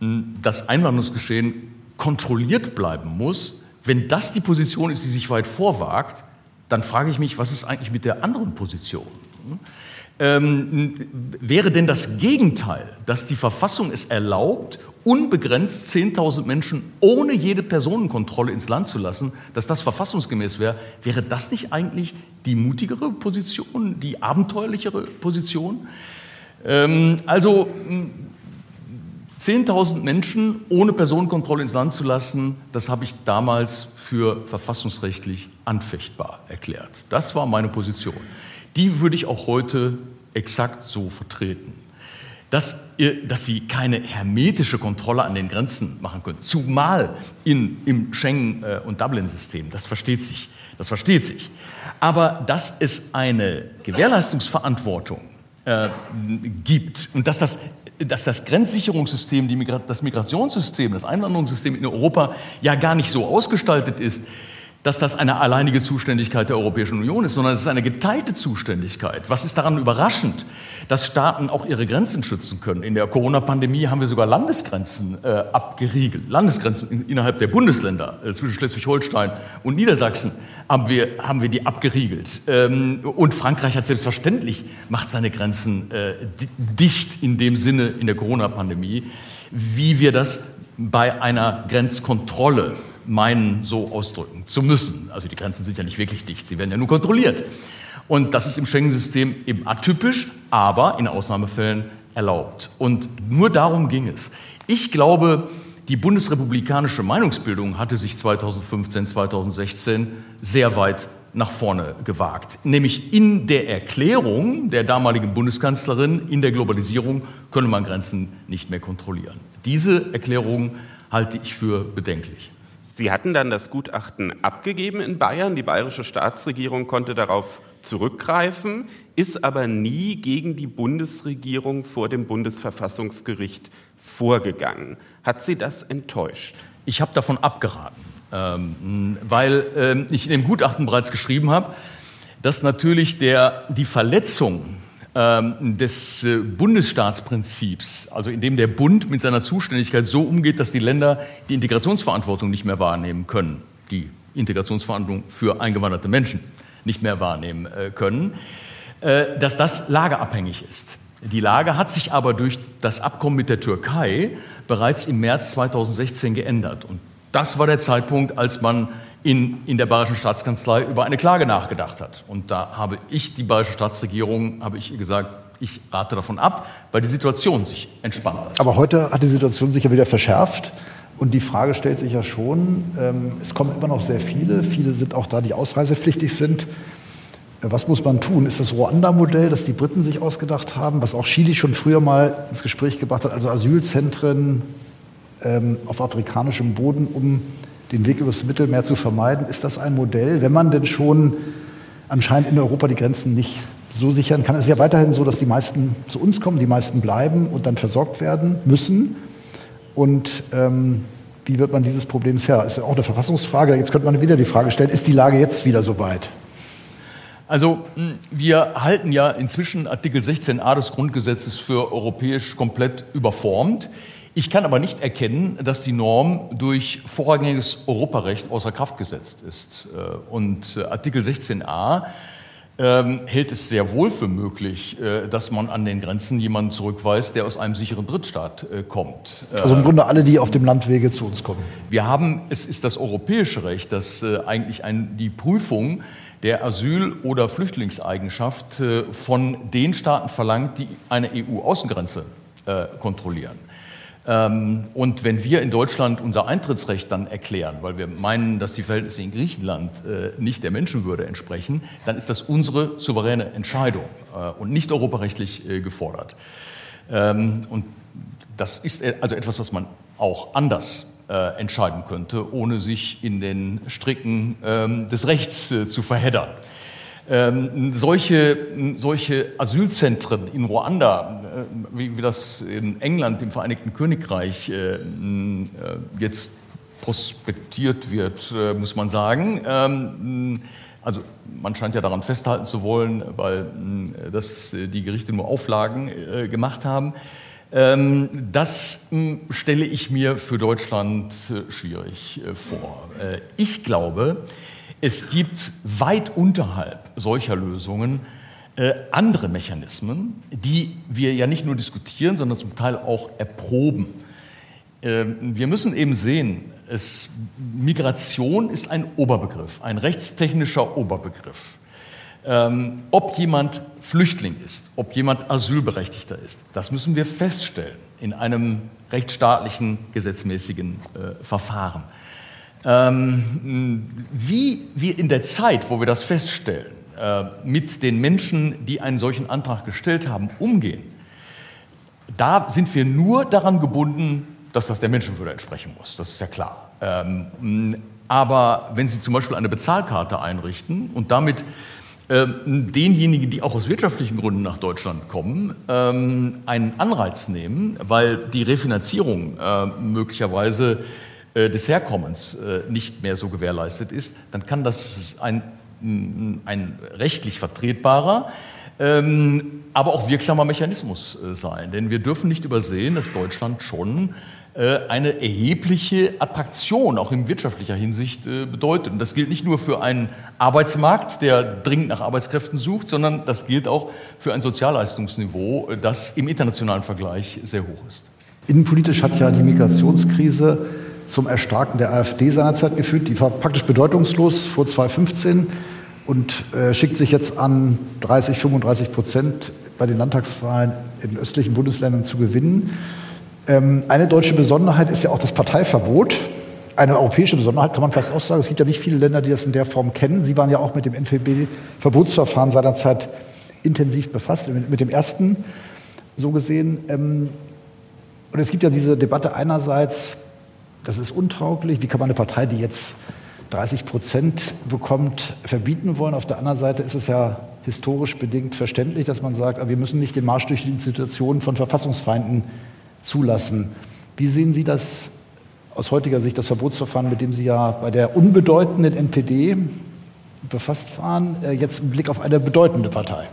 das Einwanderungsgeschehen kontrolliert bleiben muss, wenn das die Position ist, die sich weit vorwagt, dann frage ich mich, was ist eigentlich mit der anderen Position? Ähm, wäre denn das Gegenteil, dass die Verfassung es erlaubt, unbegrenzt 10.000 Menschen ohne jede Personenkontrolle ins Land zu lassen, dass das verfassungsgemäß wäre, wäre das nicht eigentlich die mutigere Position, die abenteuerlichere Position? Ähm, also 10.000 Menschen ohne Personenkontrolle ins Land zu lassen, das habe ich damals für verfassungsrechtlich anfechtbar erklärt. Das war meine Position die würde ich auch heute exakt so vertreten. Dass, dass sie keine hermetische Kontrolle an den Grenzen machen können, zumal in, im Schengen- äh, und Dublin-System, das versteht sich. Das versteht sich. Aber dass es eine Gewährleistungsverantwortung äh, gibt. Und dass das, dass das Grenzsicherungssystem, Migra das Migrationssystem, das Einwanderungssystem in Europa ja gar nicht so ausgestaltet ist, dass das eine alleinige Zuständigkeit der Europäischen Union ist, sondern es ist eine geteilte Zuständigkeit. Was ist daran überraschend, dass Staaten auch ihre Grenzen schützen können? In der Corona-Pandemie haben wir sogar Landesgrenzen äh, abgeriegelt, Landesgrenzen in, innerhalb der Bundesländer äh, zwischen Schleswig-Holstein und Niedersachsen haben wir, haben wir die abgeriegelt. Ähm, und Frankreich hat selbstverständlich macht seine Grenzen äh, dicht in dem Sinne in der Corona-Pandemie, wie wir das bei einer Grenzkontrolle meinen, so ausdrücken zu müssen. Also die Grenzen sind ja nicht wirklich dicht, sie werden ja nur kontrolliert. Und das ist im Schengen-System eben atypisch, aber in Ausnahmefällen erlaubt. Und nur darum ging es. Ich glaube, die bundesrepublikanische Meinungsbildung hatte sich 2015, 2016 sehr weit nach vorne gewagt. Nämlich in der Erklärung der damaligen Bundeskanzlerin, in der Globalisierung könne man Grenzen nicht mehr kontrollieren. Diese Erklärung halte ich für bedenklich.
Sie hatten dann das Gutachten abgegeben in Bayern. Die bayerische Staatsregierung konnte darauf zurückgreifen, ist aber nie gegen die Bundesregierung vor dem Bundesverfassungsgericht vorgegangen. Hat Sie das enttäuscht?
Ich habe davon abgeraten, ähm, weil ähm, ich in dem Gutachten bereits geschrieben habe, dass natürlich der, die Verletzung des äh, Bundesstaatsprinzips, also in dem der Bund mit seiner Zuständigkeit so umgeht, dass die Länder die Integrationsverantwortung nicht mehr wahrnehmen können, die Integrationsverantwortung für eingewanderte Menschen nicht mehr wahrnehmen äh, können, äh, dass das lageabhängig ist. Die Lage hat sich aber durch das Abkommen mit der Türkei bereits im März 2016 geändert. Und das war der Zeitpunkt, als man in, in der Bayerischen Staatskanzlei über eine Klage nachgedacht hat. Und da habe ich, die Bayerische Staatsregierung, habe ich gesagt, ich rate davon ab, weil die Situation sich entspannt hat.
Aber heute hat die Situation sich ja wieder verschärft. Und die Frage stellt sich ja schon, ähm, es kommen immer noch sehr viele, viele sind auch da, die ausreisepflichtig sind. Was muss man tun? Ist das Ruanda-Modell, das die Briten sich ausgedacht haben, was auch Chile schon früher mal ins Gespräch gebracht hat, also Asylzentren ähm, auf afrikanischem Boden, um den Weg übers Mittelmeer zu vermeiden. Ist das ein Modell, wenn man denn schon anscheinend in Europa die Grenzen nicht so sichern kann? Es ist ja weiterhin so, dass die meisten zu uns kommen, die meisten bleiben und dann versorgt werden müssen. Und ähm, wie wird man dieses Problems her? Ist ja auch eine Verfassungsfrage. Jetzt könnte man wieder die Frage stellen, ist die Lage jetzt wieder so weit?
Also hm, wir halten ja inzwischen Artikel 16a des Grundgesetzes für europäisch komplett überformt. Ich kann aber nicht erkennen, dass die Norm durch vorrangiges Europarecht außer Kraft gesetzt ist. Äh, und äh, Artikel 16a ähm, hält es sehr wohl für möglich, äh, dass man an den Grenzen jemanden zurückweist, der aus einem sicheren Drittstaat kommt.
Also im Grunde alle, die auf dem Landwege zu uns kommen.
Wir haben, es ist das europäische Recht, das eigentlich ein, die Prüfung der Asyl- oder Flüchtlingseigenschaft von den Staaten verlangt, die eine EU-Außengrenze kontrollieren. Ähm, und wenn wir in Deutschland unser Eintrittsrecht dann erklären, weil wir meinen, dass die Verhältnisse in Griechenland äh, nicht der Menschenwürde entsprechen, dann ist das unsere souveräne Entscheidung äh, und nicht europarechtlich äh, gefordert. Ähm, und das ist also etwas, was man auch anders entscheiden könnte, ohne sich in den Stricken ähm, des Rechts zu verheddern. Ähm, solche, solche Asylzentren in Ruanda, äh, wie, wie, das in England, im Vereinigten Königreich äh, äh, jetzt prospektiert wird, äh, muss man sagen. Ähm, also man scheint ja daran festhalten zu wollen, weil äh, das die Gerichte nur Auflagen äh, gemacht haben. Ähm, das hm, stelle ich mir für Deutschland äh, schwierig äh, vor. Äh, ich glaube, es gibt weit unterhalb solcher Lösungen andere Mechanismen, die wir ja nicht nur diskutieren, sondern zum Teil auch erproben. Ähm, wir müssen eben sehen, es, Migration ist ein Oberbegriff, ein rechtstechnischer Oberbegriff. Ähm, ob jemand Flüchtling ist, ob jemand Asylberechtigter ist, das müssen wir feststellen in einem rechtsstaatlichen, gesetzmäßigen äh, Verfahren. Ähm, wie wir in der Zeit, wo wir das feststellen, äh, mit den Menschen, die einen solchen Antrag gestellt haben, umgehen, da sind wir nur daran gebunden, dass das der Menschenwürde entsprechen muss. Das ist ja klar. Ähm, aber wenn Sie zum Beispiel eine Bezahlkarte einrichten und damit ähm, denjenigen, die auch aus wirtschaftlichen Gründen nach Deutschland kommen, einen Anreiz nehmen, weil die Refinanzierung äh, möglicherweise des Herkommens äh, nicht mehr so gewährleistet ist, dann kann das ein, ein rechtlich vertretbarer, ähm, aber auch wirksamer Mechanismus sein. Denn wir dürfen nicht übersehen, dass Deutschland schon äh, eine erhebliche Attraktion auch in wirtschaftlicher Hinsicht äh, bedeutet. Und das gilt nicht nur für einen Arbeitsmarkt, der dringend nach Arbeitskräften sucht, sondern das gilt auch für ein Sozialleistungsniveau, äh, das im internationalen Vergleich sehr hoch ist.
Innenpolitisch hat ja die Migrationskrise zum Erstarken der AfD seinerzeit geführt. Die war praktisch bedeutungslos vor 2015 und äh, schickt sich jetzt an, 30, 35 Prozent bei den Landtagswahlen in östlichen Bundesländern zu gewinnen. Ähm, eine deutsche Besonderheit ist ja auch das Parteiverbot. Eine europäische Besonderheit kann man fast auch sagen. Es gibt ja nicht viele Länder, die das in der Form kennen. Sie waren ja auch mit dem NVB-Verbotsverfahren seinerzeit intensiv befasst, mit dem ersten so gesehen. Ähm, und es gibt ja diese Debatte einerseits, das ist untauglich, wie kann man eine Partei, die jetzt 30 Prozent bekommt, verbieten wollen. Auf der anderen Seite ist es ja historisch bedingt verständlich, dass man sagt, wir müssen nicht den Marsch durch die Institutionen von Verfassungsfeinden zulassen. Wie sehen Sie das aus heutiger Sicht, das Verbotsverfahren, mit dem Sie ja bei der unbedeutenden NPD befasst waren, äh, jetzt im Blick auf eine bedeutende Partei?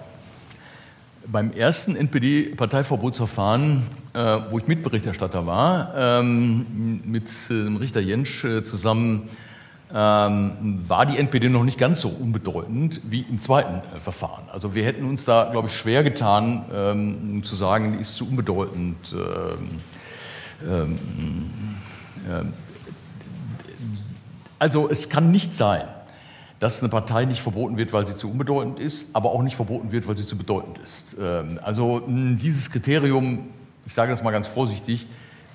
Beim ersten NPD-Parteiverbotsverfahren, äh, wo ich Mitberichterstatter war, ähm, mit dem Richter Jentsch äh, zusammen, ähm, war die NPD noch nicht ganz so unbedeutend wie im zweiten äh, Verfahren. Also wir hätten uns da, glaube ich, schwer getan, ähm, zu sagen, die ist zu unbedeutend. Ähm, ähm, ähm also es kann nicht sein, dass eine Partei nicht verboten wird, weil sie zu unbedeutend ist, aber auch nicht verboten wird, weil sie zu bedeutend ist. Ähm, also dieses Kriterium, ich sage das mal ganz vorsichtig,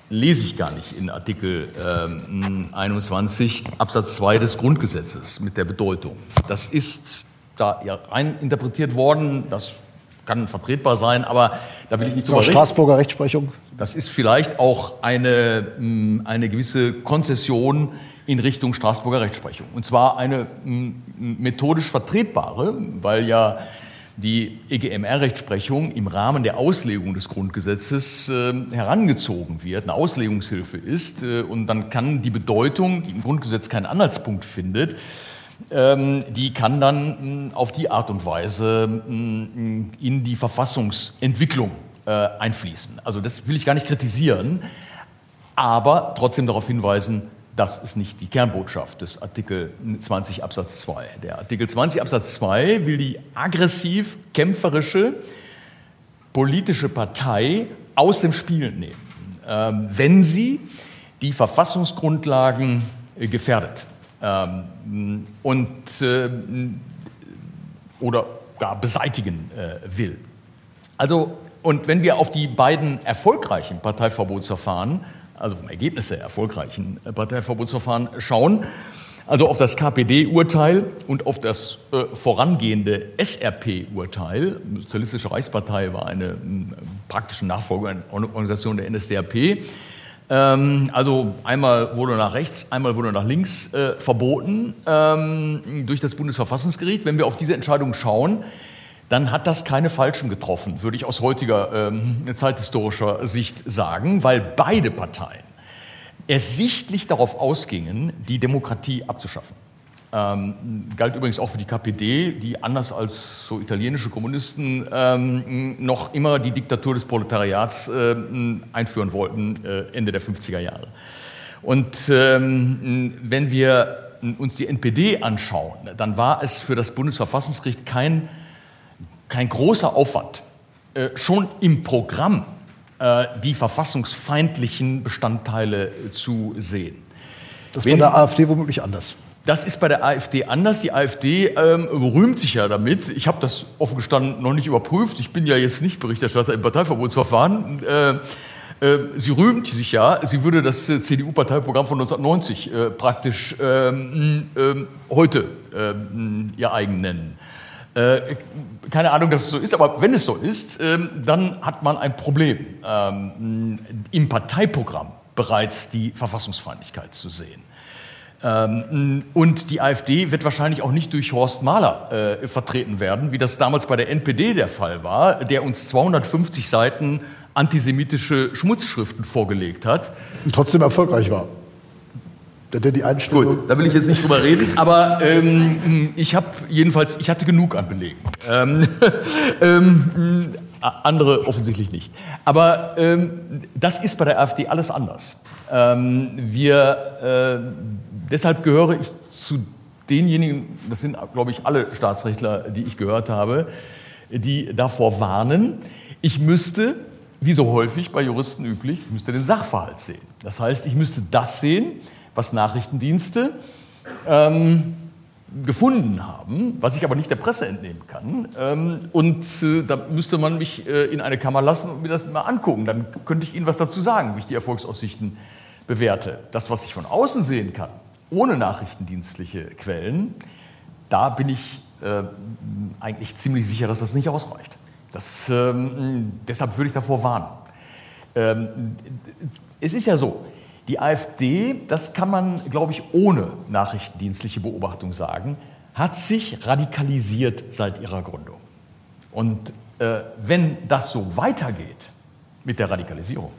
lese ich gar nicht in Artikel ähm, 21 Absatz 2 des Grundgesetzes mit der Bedeutung. Das ist da ja rein interpretiert worden, das kann vertretbar sein, aber da will ich nicht
drüber Straßburger Rechtsprechung.
Das ist vielleicht auch eine, eine gewisse Konzession in Richtung Straßburger Rechtsprechung. Und zwar eine methodisch vertretbare, weil ja die EGMR-Rechtsprechung im Rahmen der Auslegung des Grundgesetzes äh, herangezogen wird, eine Auslegungshilfe ist. Äh, und dann kann die Bedeutung, die im Grundgesetz keinen Anhaltspunkt findet, ähm, die kann dann mh, auf die Art und Weise mh, in die Verfassungsentwicklung äh, einfließen. Also das will ich gar nicht kritisieren, aber trotzdem darauf hinweisen, das ist nicht die Kernbotschaft des Artikel 20 Absatz 2. Der Artikel 20 Absatz 2 will die aggressiv kämpferische politische Partei aus dem Spiel nehmen, ähm, wenn sie die Verfassungsgrundlagen äh, gefährdet ähm, und äh, oder gar beseitigen äh, will. Also und wenn wir auf die beiden erfolgreichen Parteiverbotsverfahren also Ergebnisse erfolgreichen Parteiverbotsverfahren schauen, also auf das KPD-Urteil und auf das äh, vorangehende SRP-Urteil. Sozialistische Reichspartei war eine äh, praktische Nachfolgeorganisation der NSDAP. Ähm, also einmal wurde nach rechts, einmal wurde nach links äh, verboten ähm, durch das Bundesverfassungsgericht. Wenn wir auf diese Entscheidung schauen, dann hat das keine Falschen getroffen, würde ich aus heutiger ähm, zeithistorischer Sicht sagen, weil beide Parteien ersichtlich darauf ausgingen, die Demokratie abzuschaffen. Ähm, galt übrigens auch für die KPD, die anders als so italienische Kommunisten ähm, noch immer die Diktatur des Proletariats äh, einführen wollten, äh, Ende der 50er Jahre. Und ähm, wenn wir uns die NPD anschauen, dann war es für das Bundesverfassungsgericht kein, kein großer Aufwand, äh, schon im Programm äh, die verfassungsfeindlichen Bestandteile zu sehen.
Das war bei der AfD womöglich anders.
Das ist bei der AfD anders. Die AfD ähm, rühmt sich ja damit. Ich habe das offen gestanden noch nicht überprüft. Ich bin ja jetzt nicht Berichterstatter im Parteiverbotsverfahren. Äh, äh, sie rühmt sich ja, sie würde das äh, CDU-Parteiprogramm von 1990 äh, praktisch ähm, ähm, heute ähm, ihr eigen nennen. Äh, keine Ahnung, dass es so ist, aber wenn es so ist, ähm, dann hat man ein Problem, ähm, im Parteiprogramm bereits die Verfassungsfeindlichkeit zu sehen. Ähm, und die AfD wird wahrscheinlich auch nicht durch Horst Mahler äh, vertreten werden, wie das damals bei der NPD der Fall war, der uns 250 Seiten antisemitische Schmutzschriften vorgelegt hat.
Und trotzdem erfolgreich war. Der die Einstellung
Gut, da will ich jetzt nicht drüber reden, aber ähm, ich habe jedenfalls, ich hatte genug an Belegen. Ähm, ähm, andere offensichtlich nicht. Aber ähm, das ist bei der AfD alles anders. Ähm, wir äh, deshalb gehöre ich zu denjenigen, das sind, glaube ich, alle Staatsrechtler, die ich gehört habe, die davor warnen, ich müsste, wie so häufig bei Juristen üblich, ich müsste den Sachverhalt sehen. Das heißt, ich müsste das sehen, was Nachrichtendienste ähm, gefunden haben, was ich aber nicht der Presse entnehmen kann. Ähm, und äh, da müsste man mich äh, in eine Kammer lassen und mir das mal angucken. Dann könnte ich Ihnen was dazu sagen, wie ich die Erfolgsaussichten bewerte. Das, was ich von außen sehen kann, ohne nachrichtendienstliche Quellen, da bin ich äh, eigentlich ziemlich sicher, dass das nicht ausreicht. Das, ähm, deshalb würde ich davor warnen. Ähm, es ist ja so, die AfD, das kann man, glaube ich, ohne nachrichtendienstliche Beobachtung sagen, hat sich radikalisiert seit ihrer Gründung. Und äh, wenn das so weitergeht mit der Radikalisierung,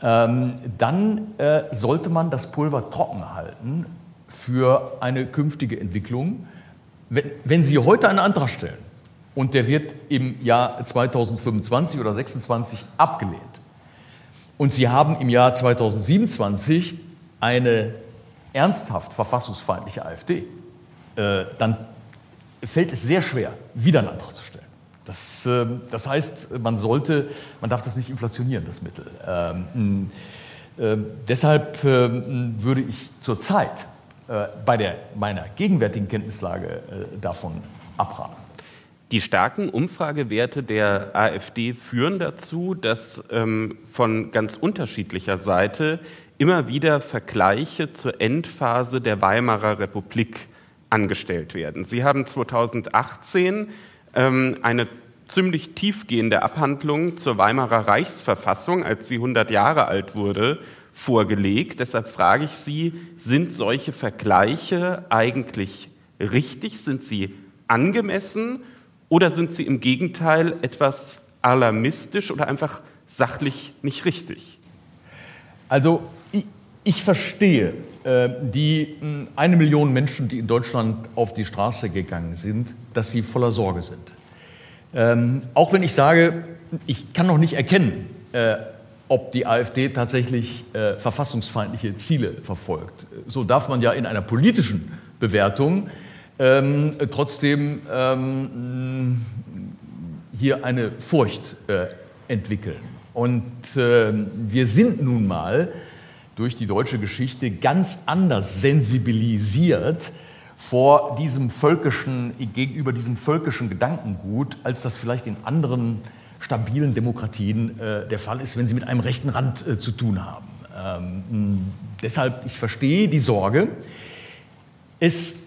ähm, dann äh, sollte man das Pulver trocken halten für eine künftige Entwicklung. Wenn, wenn Sie heute einen Antrag stellen und der wird im Jahr 2025 oder 2026 abgelehnt und Sie haben im Jahr 2027 eine ernsthaft verfassungsfeindliche AfD, äh, dann fällt es sehr schwer, wieder einen Antrag zu stellen. Das, ähm, das heißt, man sollte, man darf das nicht inflationieren, das Mittel. Ähm, äh, deshalb äh, würde ich zurzeit äh, bei der, meiner gegenwärtigen Kenntnislage äh, davon abraten.
Die starken Umfragewerte der AfD führen dazu, dass ähm, von ganz unterschiedlicher Seite immer wieder Vergleiche zur Endphase der Weimarer Republik angestellt werden. Sie haben 2018 ähm, eine ziemlich tiefgehende Abhandlung zur Weimarer Reichsverfassung, als sie 100 Jahre alt wurde, vorgelegt. Deshalb frage ich Sie, sind solche Vergleiche eigentlich richtig? Sind sie angemessen? Oder sind sie im Gegenteil etwas alarmistisch oder einfach sachlich nicht richtig?
Also ich, ich verstehe äh, die mh, eine Million Menschen, die in Deutschland auf die Straße gegangen sind, dass sie voller Sorge sind. Ähm, auch wenn ich sage, ich kann noch nicht erkennen, äh, ob die AfD tatsächlich äh, verfassungsfeindliche Ziele verfolgt. So darf man ja in einer politischen Bewertung ähm, trotzdem ähm, hier eine Furcht äh, entwickeln. Und äh, wir sind nun mal durch die deutsche Geschichte ganz anders sensibilisiert vor diesem völkischen, gegenüber diesem völkischen Gedankengut, als das vielleicht in anderen stabilen Demokratien äh, der Fall ist, wenn sie mit einem rechten Rand äh, zu tun haben. Ähm, deshalb, ich verstehe die Sorge. Es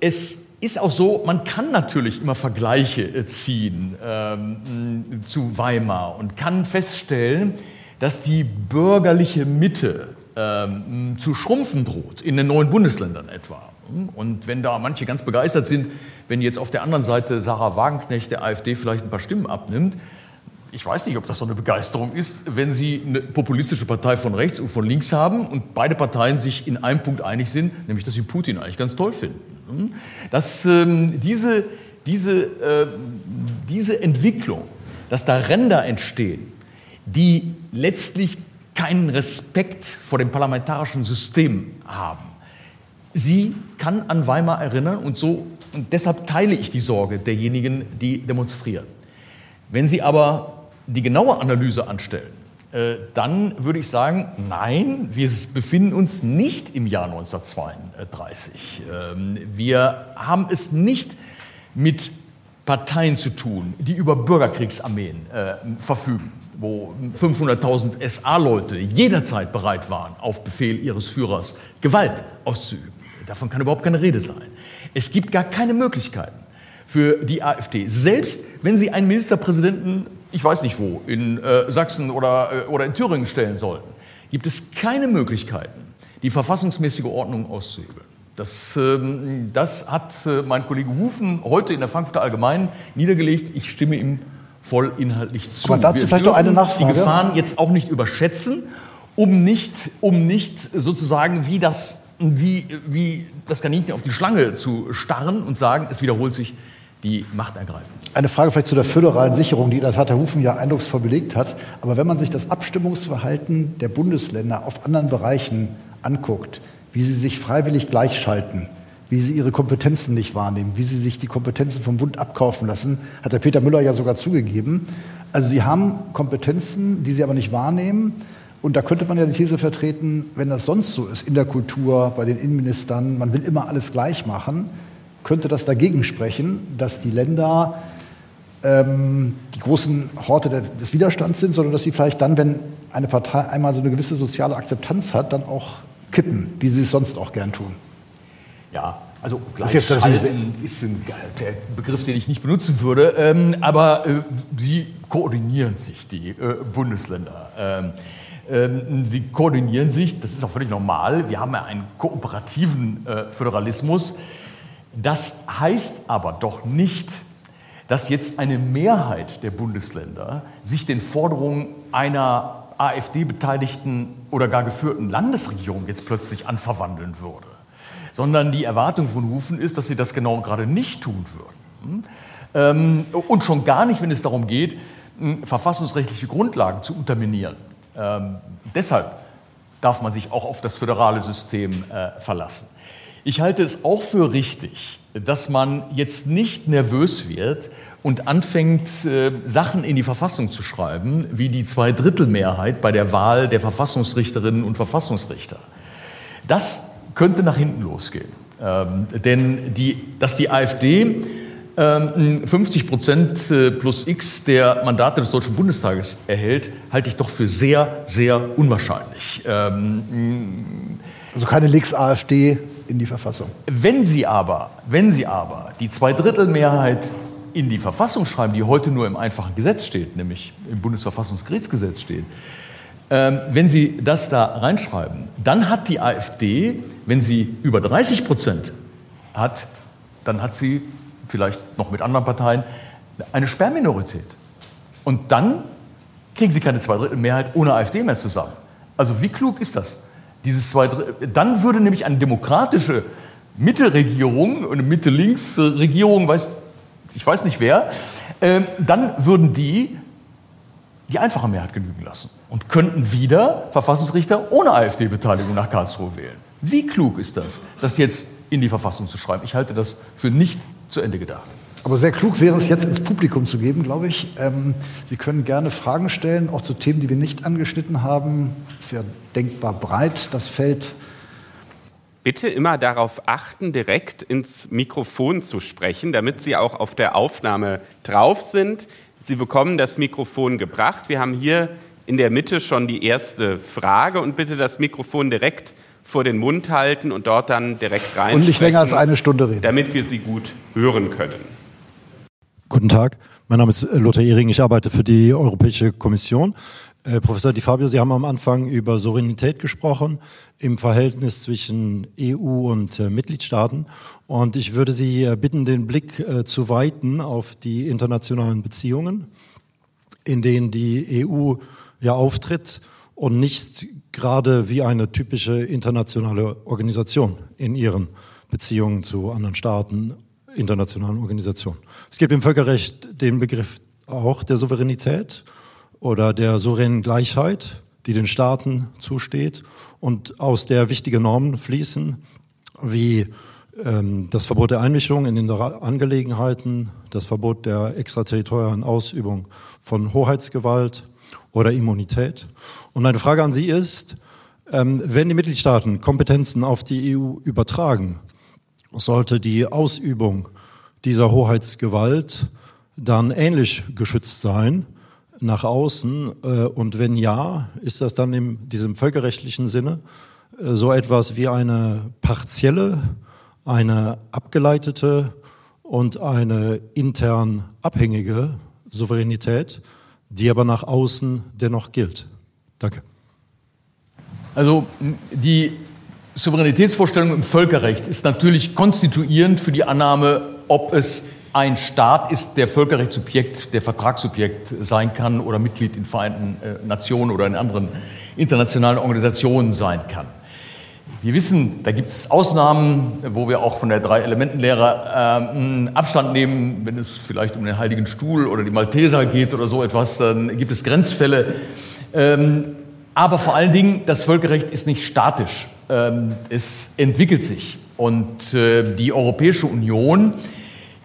es ist auch so, man kann natürlich immer Vergleiche äh, ziehen ähm, zu Weimar und kann feststellen, dass die bürgerliche Mitte ähm, zu schrumpfen droht, in den neuen Bundesländern etwa. Und wenn da manche ganz begeistert sind, wenn jetzt auf der anderen Seite Sarah Wagenknecht der AfD vielleicht ein paar Stimmen abnimmt, ich weiß nicht, ob das so eine Begeisterung ist, wenn Sie eine populistische Partei von rechts und von links haben und beide Parteien sich in einem Punkt einig sind, nämlich dass sie Putin eigentlich ganz toll finden. Dass ähm, diese, diese, äh, diese Entwicklung, dass da Ränder entstehen, die letztlich keinen Respekt vor dem parlamentarischen System haben. Sie kann an Weimar erinnern und so und deshalb teile ich die Sorge derjenigen, die demonstrieren. Wenn Sie aber die genaue Analyse anstellen, dann würde ich sagen, nein, wir befinden uns nicht im Jahr 1932. Ähm, wir haben es nicht mit Parteien zu tun, die über Bürgerkriegsarmeen äh, verfügen, wo 500.000 SA-Leute jederzeit bereit waren, auf Befehl ihres Führers Gewalt auszuüben. Davon kann überhaupt keine Rede sein. Es gibt gar keine Möglichkeiten für die AfD, selbst wenn sie einen Ministerpräsidenten ich weiß nicht wo, in äh, Sachsen oder, äh, oder in Thüringen stellen sollten, gibt es keine Möglichkeiten, die verfassungsmäßige Ordnung auszuhebeln. Das, ähm, das hat äh, mein Kollege Hufen heute in der Frankfurter Allgemeinen niedergelegt. Ich stimme ihm voll inhaltlich zu.
Aber dazu Wir vielleicht noch eine Nachfrage.
Die Gefahren jetzt auch nicht überschätzen, um nicht, um nicht sozusagen wie das, wie, wie das Kaninchen auf die Schlange zu starren und sagen, es wiederholt sich die Macht ergreifen.
Eine Frage vielleicht zu der föderalen Sicherung, die in der Tat Herr Hufen ja eindrucksvoll belegt hat. Aber wenn man sich das Abstimmungsverhalten der Bundesländer auf anderen Bereichen anguckt, wie sie sich freiwillig gleichschalten, wie sie ihre Kompetenzen nicht wahrnehmen, wie sie sich die Kompetenzen vom Bund abkaufen lassen, hat der Peter Müller ja sogar zugegeben. Also sie haben Kompetenzen, die sie aber nicht wahrnehmen. Und da könnte man ja die These vertreten, wenn das sonst so ist in der Kultur, bei den Innenministern, man will immer alles gleich machen, könnte das dagegen sprechen, dass die Länder ähm, die großen Horte der, des Widerstands sind, sondern dass sie vielleicht dann, wenn eine Partei einmal so eine gewisse soziale Akzeptanz hat, dann auch kippen, wie sie es sonst auch gern tun.
Ja, also Gleichschalten ist ein, der Begriff, den ich nicht benutzen würde, ähm, aber äh, sie koordinieren sich, die äh, Bundesländer. Ähm, ähm, sie koordinieren sich, das ist auch völlig normal. Wir haben ja einen kooperativen äh, Föderalismus. Das heißt aber doch nicht, dass jetzt eine Mehrheit der Bundesländer sich den Forderungen einer AfD-beteiligten oder gar geführten Landesregierung jetzt plötzlich anverwandeln würde, sondern die Erwartung von Hufen ist, dass sie das genau gerade nicht tun würden. Ähm, und schon gar nicht, wenn es darum geht, verfassungsrechtliche Grundlagen zu unterminieren. Ähm, deshalb darf man sich auch auf das föderale System äh, verlassen. Ich halte es auch für richtig, dass man jetzt nicht nervös wird und anfängt, äh, Sachen in die Verfassung zu schreiben, wie die Zweidrittelmehrheit bei der Wahl der Verfassungsrichterinnen und Verfassungsrichter. Das könnte nach hinten losgehen. Ähm, denn die, dass die AfD ähm, 50 Prozent äh, plus X der Mandate des Deutschen Bundestages erhält, halte ich doch für sehr, sehr unwahrscheinlich.
Ähm, also keine Lex AfD in die Verfassung.
Wenn Sie aber, wenn Sie aber die Zweidrittelmehrheit in die Verfassung schreiben, die heute nur im einfachen Gesetz steht, nämlich im Bundesverfassungsgerichtsgesetz steht, ähm, wenn Sie das da reinschreiben, dann hat die AfD, wenn sie über 30 Prozent hat, dann hat sie vielleicht noch mit anderen Parteien eine Sperrminorität. Und dann kriegen sie keine Zweidrittelmehrheit ohne AfD mehr zusammen. Also wie klug ist das? Dieses zwei, dann würde nämlich eine demokratische Mittelregierung, eine Mitte-Links-Regierung, ich weiß nicht wer, äh, dann würden die die einfache Mehrheit genügen lassen und könnten wieder Verfassungsrichter ohne AfD-Beteiligung nach Karlsruhe wählen. Wie klug ist das, das jetzt in die Verfassung zu schreiben? Ich halte das für nicht zu Ende gedacht.
Aber sehr klug wäre es jetzt ins Publikum zu geben, glaube ich. Ähm, Sie können gerne Fragen stellen, auch zu Themen, die wir nicht angeschnitten haben. Ist ja denkbar breit, das Feld.
Bitte immer darauf achten, direkt ins Mikrofon zu sprechen, damit Sie auch auf der Aufnahme drauf sind. Sie bekommen das Mikrofon gebracht. Wir haben hier in der Mitte schon die erste Frage und bitte das Mikrofon direkt vor den Mund halten und dort dann direkt rein.
Und nicht länger als eine Stunde reden.
Damit wir Sie gut hören können.
Guten Tag, mein Name ist Lothar Ehring, ich arbeite für die Europäische Kommission. Äh, Professor Di Fabio, Sie haben am Anfang über Souveränität gesprochen im Verhältnis zwischen EU und äh, Mitgliedstaaten. Und ich würde Sie äh, bitten, den Blick äh, zu weiten auf die internationalen Beziehungen, in denen die EU ja auftritt und nicht gerade wie eine typische internationale Organisation in ihren Beziehungen zu anderen Staaten, internationalen Organisationen. Es gibt im Völkerrecht den Begriff auch der Souveränität oder der souveränen Gleichheit, die den Staaten zusteht und aus der wichtige Normen fließen, wie ähm, das Verbot der Einmischung in innere Angelegenheiten, das Verbot der extraterritorialen Ausübung von Hoheitsgewalt oder Immunität. Und meine Frage an Sie ist, ähm, wenn die Mitgliedstaaten Kompetenzen auf die EU übertragen, sollte die Ausübung dieser Hoheitsgewalt dann ähnlich geschützt sein nach außen? Äh, und wenn ja, ist das dann in diesem völkerrechtlichen Sinne äh, so etwas wie eine partielle, eine abgeleitete und eine intern abhängige Souveränität, die aber nach außen dennoch gilt? Danke.
Also die Souveränitätsvorstellung im Völkerrecht ist natürlich konstituierend für die Annahme, ob es ein Staat ist, der Völkerrechtssubjekt, der Vertragssubjekt sein kann oder Mitglied in Vereinten äh, Nationen oder in anderen internationalen Organisationen sein kann. Wir wissen, da gibt es Ausnahmen, wo wir auch von der Drei-Elementen-Lehre äh, Abstand nehmen. Wenn es vielleicht um den Heiligen Stuhl oder die Malteser geht oder so etwas, dann gibt es Grenzfälle. Ähm, aber vor allen Dingen, das Völkerrecht ist nicht statisch. Ähm, es entwickelt sich. Und äh, die Europäische Union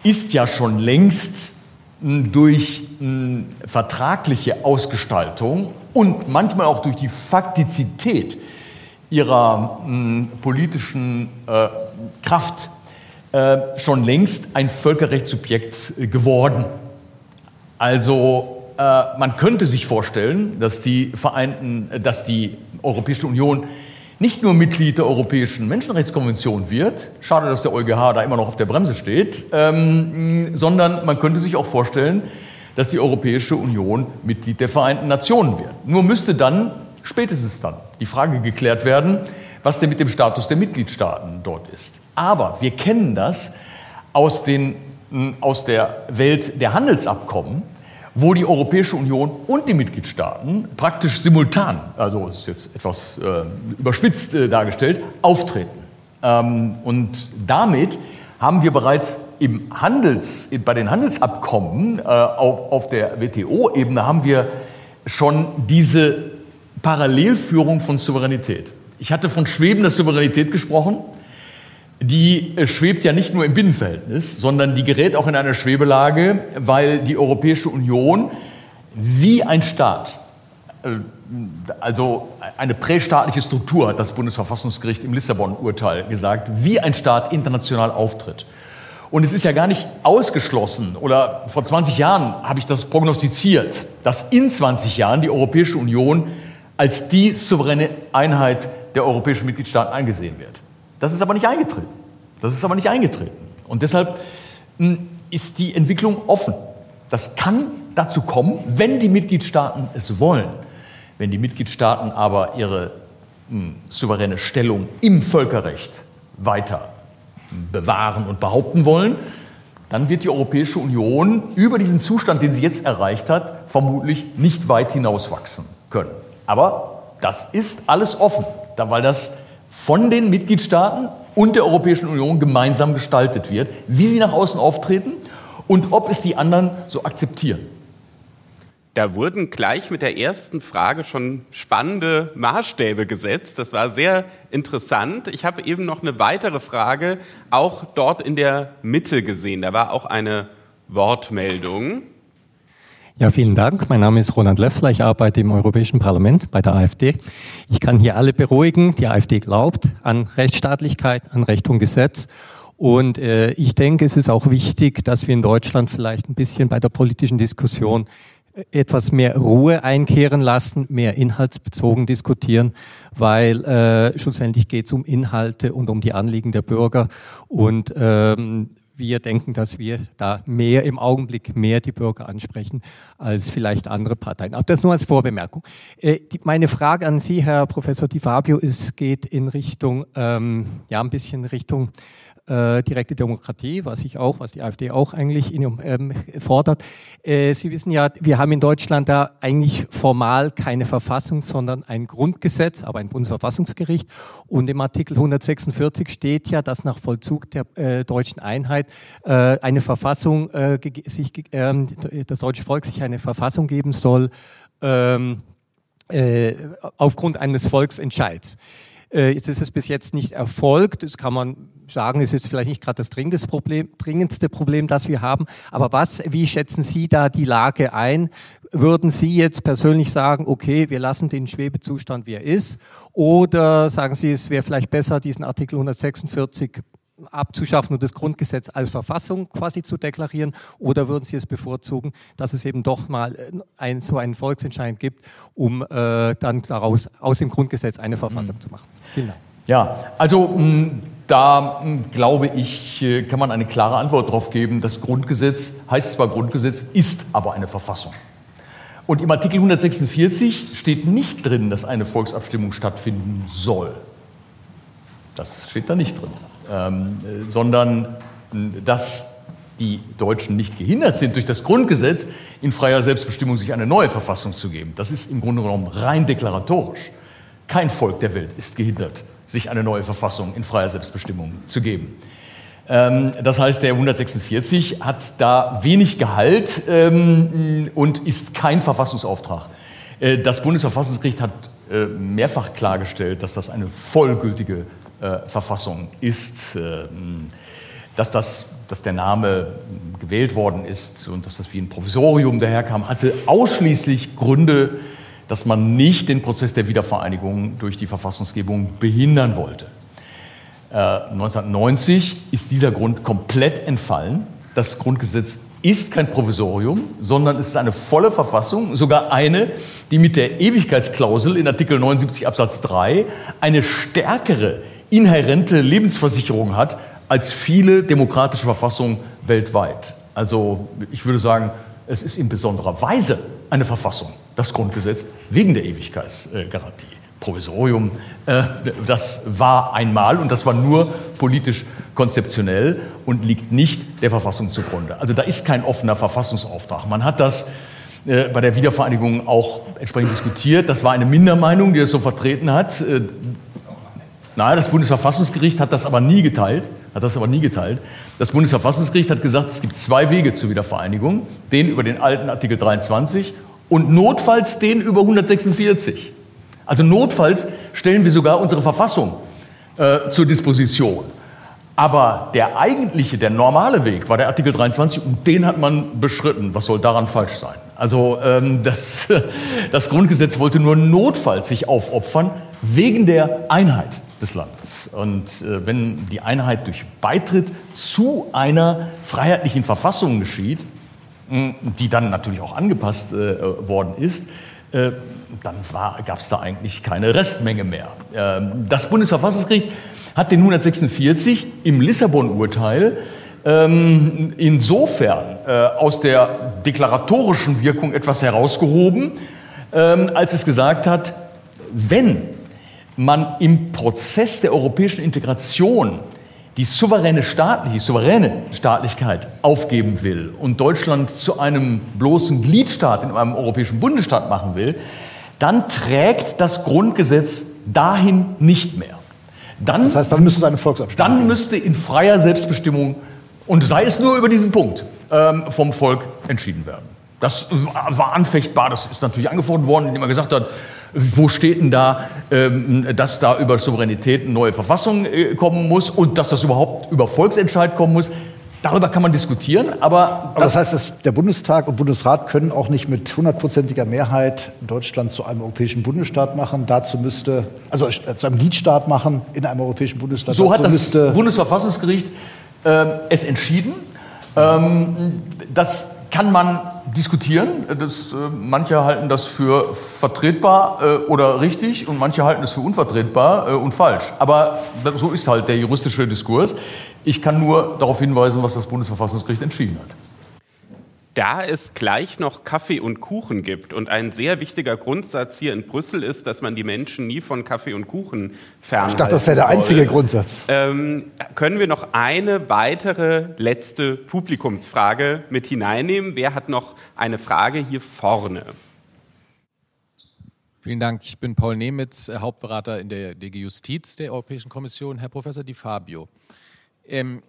ist ja schon längst hm, durch hm, vertragliche Ausgestaltung und manchmal auch durch die Faktizität ihrer hm, politischen äh, Kraft äh, schon längst ein Völkerrechtssubjekt geworden. Also äh, man könnte sich vorstellen, dass die Vereinten, äh, dass die Europäische Union nicht nur Mitglied der Europäischen Menschenrechtskonvention wird, schade, dass der EuGH da immer noch auf der Bremse steht, ähm, sondern man könnte sich auch vorstellen, dass die Europäische Union Mitglied der Vereinten Nationen wird. Nur müsste dann, spätestens dann, die Frage geklärt werden, was denn mit dem Status der Mitgliedstaaten dort ist. Aber wir kennen das aus, den, aus der Welt der Handelsabkommen, wo die Europäische Union und die Mitgliedstaaten praktisch simultan, also ist jetzt etwas äh, überspitzt äh, dargestellt, auftreten. Ähm, und damit haben wir bereits im Handels, bei den Handelsabkommen äh, auf, auf der WTO-Ebene haben wir schon diese Parallelführung von Souveränität. Ich hatte von schwebender Souveränität gesprochen die äh, schwebt ja nicht nur im Binnenverhältnis, sondern die gerät auch in eine Schwebelage, weil die Europäische Union wie ein Staat, äh, also eine prästaatliche Struktur, hat das Bundesverfassungsgericht im Lissabon-Urteil gesagt, wie ein Staat international auftritt. Und es ist ja gar nicht ausgeschlossen, oder vor 20 Jahren habe ich das prognostiziert, dass in 20 Jahren die Europäische Union als die souveräne Einheit der europäischen Mitgliedstaaten eingesehen wird. Das ist aber nicht eingetreten. Das ist aber nicht eingetreten. Und deshalb hm, ist die Entwicklung offen. Das kann dazu kommen, wenn die Mitgliedstaaten es wollen. Wenn die Mitgliedstaaten aber ihre hm, souveräne Stellung im Völkerrecht weiter bewahren und behaupten wollen, dann wird die Europäische Union über diesen Zustand, den sie jetzt erreicht hat, vermutlich nicht weit hinauswachsen können. Aber das ist alles offen, weil das von den Mitgliedstaaten und der Europäischen Union gemeinsam gestaltet wird, wie sie nach außen auftreten und ob es die anderen so akzeptieren.
Da wurden gleich mit der ersten Frage schon spannende Maßstäbe gesetzt. Das war sehr interessant. Ich habe eben noch eine weitere Frage, auch dort in der Mitte gesehen. Da war auch eine Wortmeldung.
Ja, vielen Dank. Mein Name ist Roland Löffler. Ich arbeite im Europäischen Parlament bei der AfD. Ich kann hier alle beruhigen. Die AfD glaubt an Rechtsstaatlichkeit, an Recht und Gesetz. Und äh, ich denke, es ist auch wichtig, dass wir in Deutschland vielleicht ein bisschen bei der politischen Diskussion äh, etwas mehr Ruhe einkehren lassen, mehr inhaltsbezogen diskutieren, weil äh, schlussendlich geht es um Inhalte und um die Anliegen der Bürger. Und ähm, wir denken, dass wir da mehr im Augenblick mehr die Bürger ansprechen als vielleicht andere Parteien. Aber das nur als Vorbemerkung. Äh, die, meine Frage an Sie, Herr Professor Di Fabio, ist, geht in Richtung, ähm, ja, ein bisschen Richtung äh, direkte Demokratie, was ich auch, was die AfD auch eigentlich in, ähm, fordert. Äh, Sie wissen ja, wir haben in Deutschland da eigentlich formal keine Verfassung, sondern ein Grundgesetz, aber ein Bundesverfassungsgericht. Und im Artikel 146 steht ja, dass nach Vollzug der äh, deutschen Einheit äh, eine Verfassung äh, sich, ähm, das deutsche Volk sich eine Verfassung geben soll. Ähm, äh, aufgrund eines Volksentscheids. Äh, jetzt ist es bis jetzt nicht erfolgt. Das kann man sagen, ist jetzt vielleicht nicht gerade das dringendste Problem, dringendste Problem, das wir haben. Aber was, wie schätzen Sie da die Lage ein? Würden Sie jetzt persönlich sagen, okay, wir lassen den Schwebezustand, wie er ist? Oder sagen Sie, es wäre vielleicht besser, diesen Artikel 146 abzuschaffen und das Grundgesetz als Verfassung quasi zu deklarieren? Oder würden Sie es bevorzugen, dass es eben doch mal äh, ein, so einen Volksentscheid gibt, um äh, dann daraus aus dem Grundgesetz eine Verfassung mhm. zu machen?
Vielen Dank. Ja, also mh, da mh, glaube ich, äh, kann man eine klare Antwort darauf geben. Das Grundgesetz heißt zwar Grundgesetz, ist aber eine Verfassung. Und im Artikel 146 steht nicht drin, dass eine Volksabstimmung stattfinden soll. Das steht da nicht drin ähm, sondern dass die Deutschen nicht gehindert sind, durch das Grundgesetz in freier Selbstbestimmung sich eine neue Verfassung zu geben. Das ist im Grunde genommen rein deklaratorisch. Kein Volk der Welt ist gehindert, sich eine neue Verfassung in freier Selbstbestimmung zu geben. Ähm, das heißt, der 146 hat da wenig Gehalt ähm, und ist kein Verfassungsauftrag. Äh, das Bundesverfassungsgericht hat äh, mehrfach klargestellt, dass das eine vollgültige äh, Verfassung ist, äh, dass, das, dass der Name gewählt worden ist und dass das wie ein Provisorium daherkam, hatte ausschließlich Gründe, dass man nicht den Prozess der Wiedervereinigung durch die Verfassungsgebung behindern wollte. Äh, 1990 ist dieser Grund komplett entfallen. Das Grundgesetz ist kein Provisorium, sondern es ist eine volle Verfassung, sogar eine, die mit der Ewigkeitsklausel in Artikel 79 Absatz 3 eine stärkere inhärente Lebensversicherung hat als viele demokratische Verfassungen weltweit. Also ich würde sagen, es ist in besonderer Weise eine Verfassung, das Grundgesetz, wegen der Ewigkeitsgarantie. Provisorium, äh, das war einmal und das war nur politisch konzeptionell und liegt nicht der Verfassung zugrunde. Also da ist kein offener Verfassungsauftrag. Man hat das äh, bei der Wiedervereinigung auch entsprechend diskutiert. Das war eine Mindermeinung, die es so vertreten hat. Äh, Nein, das Bundesverfassungsgericht hat das aber nie geteilt. Hat das aber nie geteilt. Das Bundesverfassungsgericht hat gesagt, es gibt zwei Wege zur Wiedervereinigung: den über den alten Artikel 23 und notfalls den über 146. Also notfalls stellen wir sogar unsere Verfassung äh, zur Disposition. Aber der eigentliche, der normale Weg war der Artikel 23 und den hat man beschritten. Was soll daran falsch sein? Also ähm, das, das Grundgesetz wollte nur notfalls sich aufopfern wegen der Einheit des Landes. Und äh, wenn die Einheit durch Beitritt zu einer freiheitlichen Verfassung geschieht, die dann natürlich auch angepasst äh, worden ist, äh, dann gab es da eigentlich keine Restmenge mehr. Ähm, das Bundesverfassungsgericht hat den 146 im Lissabon-Urteil ähm, insofern äh, aus der deklaratorischen Wirkung etwas herausgehoben, ähm, als es gesagt hat, wenn man im Prozess der europäischen Integration die souveräne staatliche, souveräne Staatlichkeit aufgeben will und Deutschland zu einem bloßen Gliedstaat in einem europäischen Bundesstaat machen will, dann trägt das Grundgesetz dahin nicht mehr.
Dann, das heißt, dann müsste es eine Volksabstimmung
Dann müsste in freier Selbstbestimmung, und sei es nur über diesen Punkt, ähm, vom Volk entschieden werden. Das war anfechtbar, das ist natürlich angefordert worden, indem man gesagt hat, wo steht denn da, ähm, dass da über Souveränität eine neue Verfassung äh, kommen muss und dass das überhaupt über Volksentscheid kommen muss? Darüber kann man diskutieren, aber.
aber das, heißt, dass der Bundestag und Bundesrat können auch nicht mit hundertprozentiger Mehrheit Deutschland zu einem europäischen Bundesstaat machen. Dazu müsste, also äh, zu einem Gliedstaat machen in einem europäischen Bundesstaat.
So hat das Bundesverfassungsgericht äh, es entschieden. Ähm, das kann man diskutieren. Das, äh, manche halten das für vertretbar äh, oder richtig und manche halten es für unvertretbar äh, und falsch. Aber so ist halt der juristische Diskurs. Ich kann nur darauf hinweisen, was das Bundesverfassungsgericht entschieden hat.
Da es gleich noch Kaffee und Kuchen gibt und ein sehr wichtiger Grundsatz hier in Brüssel ist, dass man die Menschen nie von Kaffee und Kuchen fernhalten
Ich dachte, das wäre der einzige
soll,
Grundsatz.
Ähm, können wir noch eine weitere letzte Publikumsfrage mit hineinnehmen? Wer hat noch eine Frage hier vorne?
Vielen Dank. Ich bin Paul Nemitz, äh, Hauptberater in der DG Justiz der Europäischen Kommission. Herr Professor Di Fabio, ähm,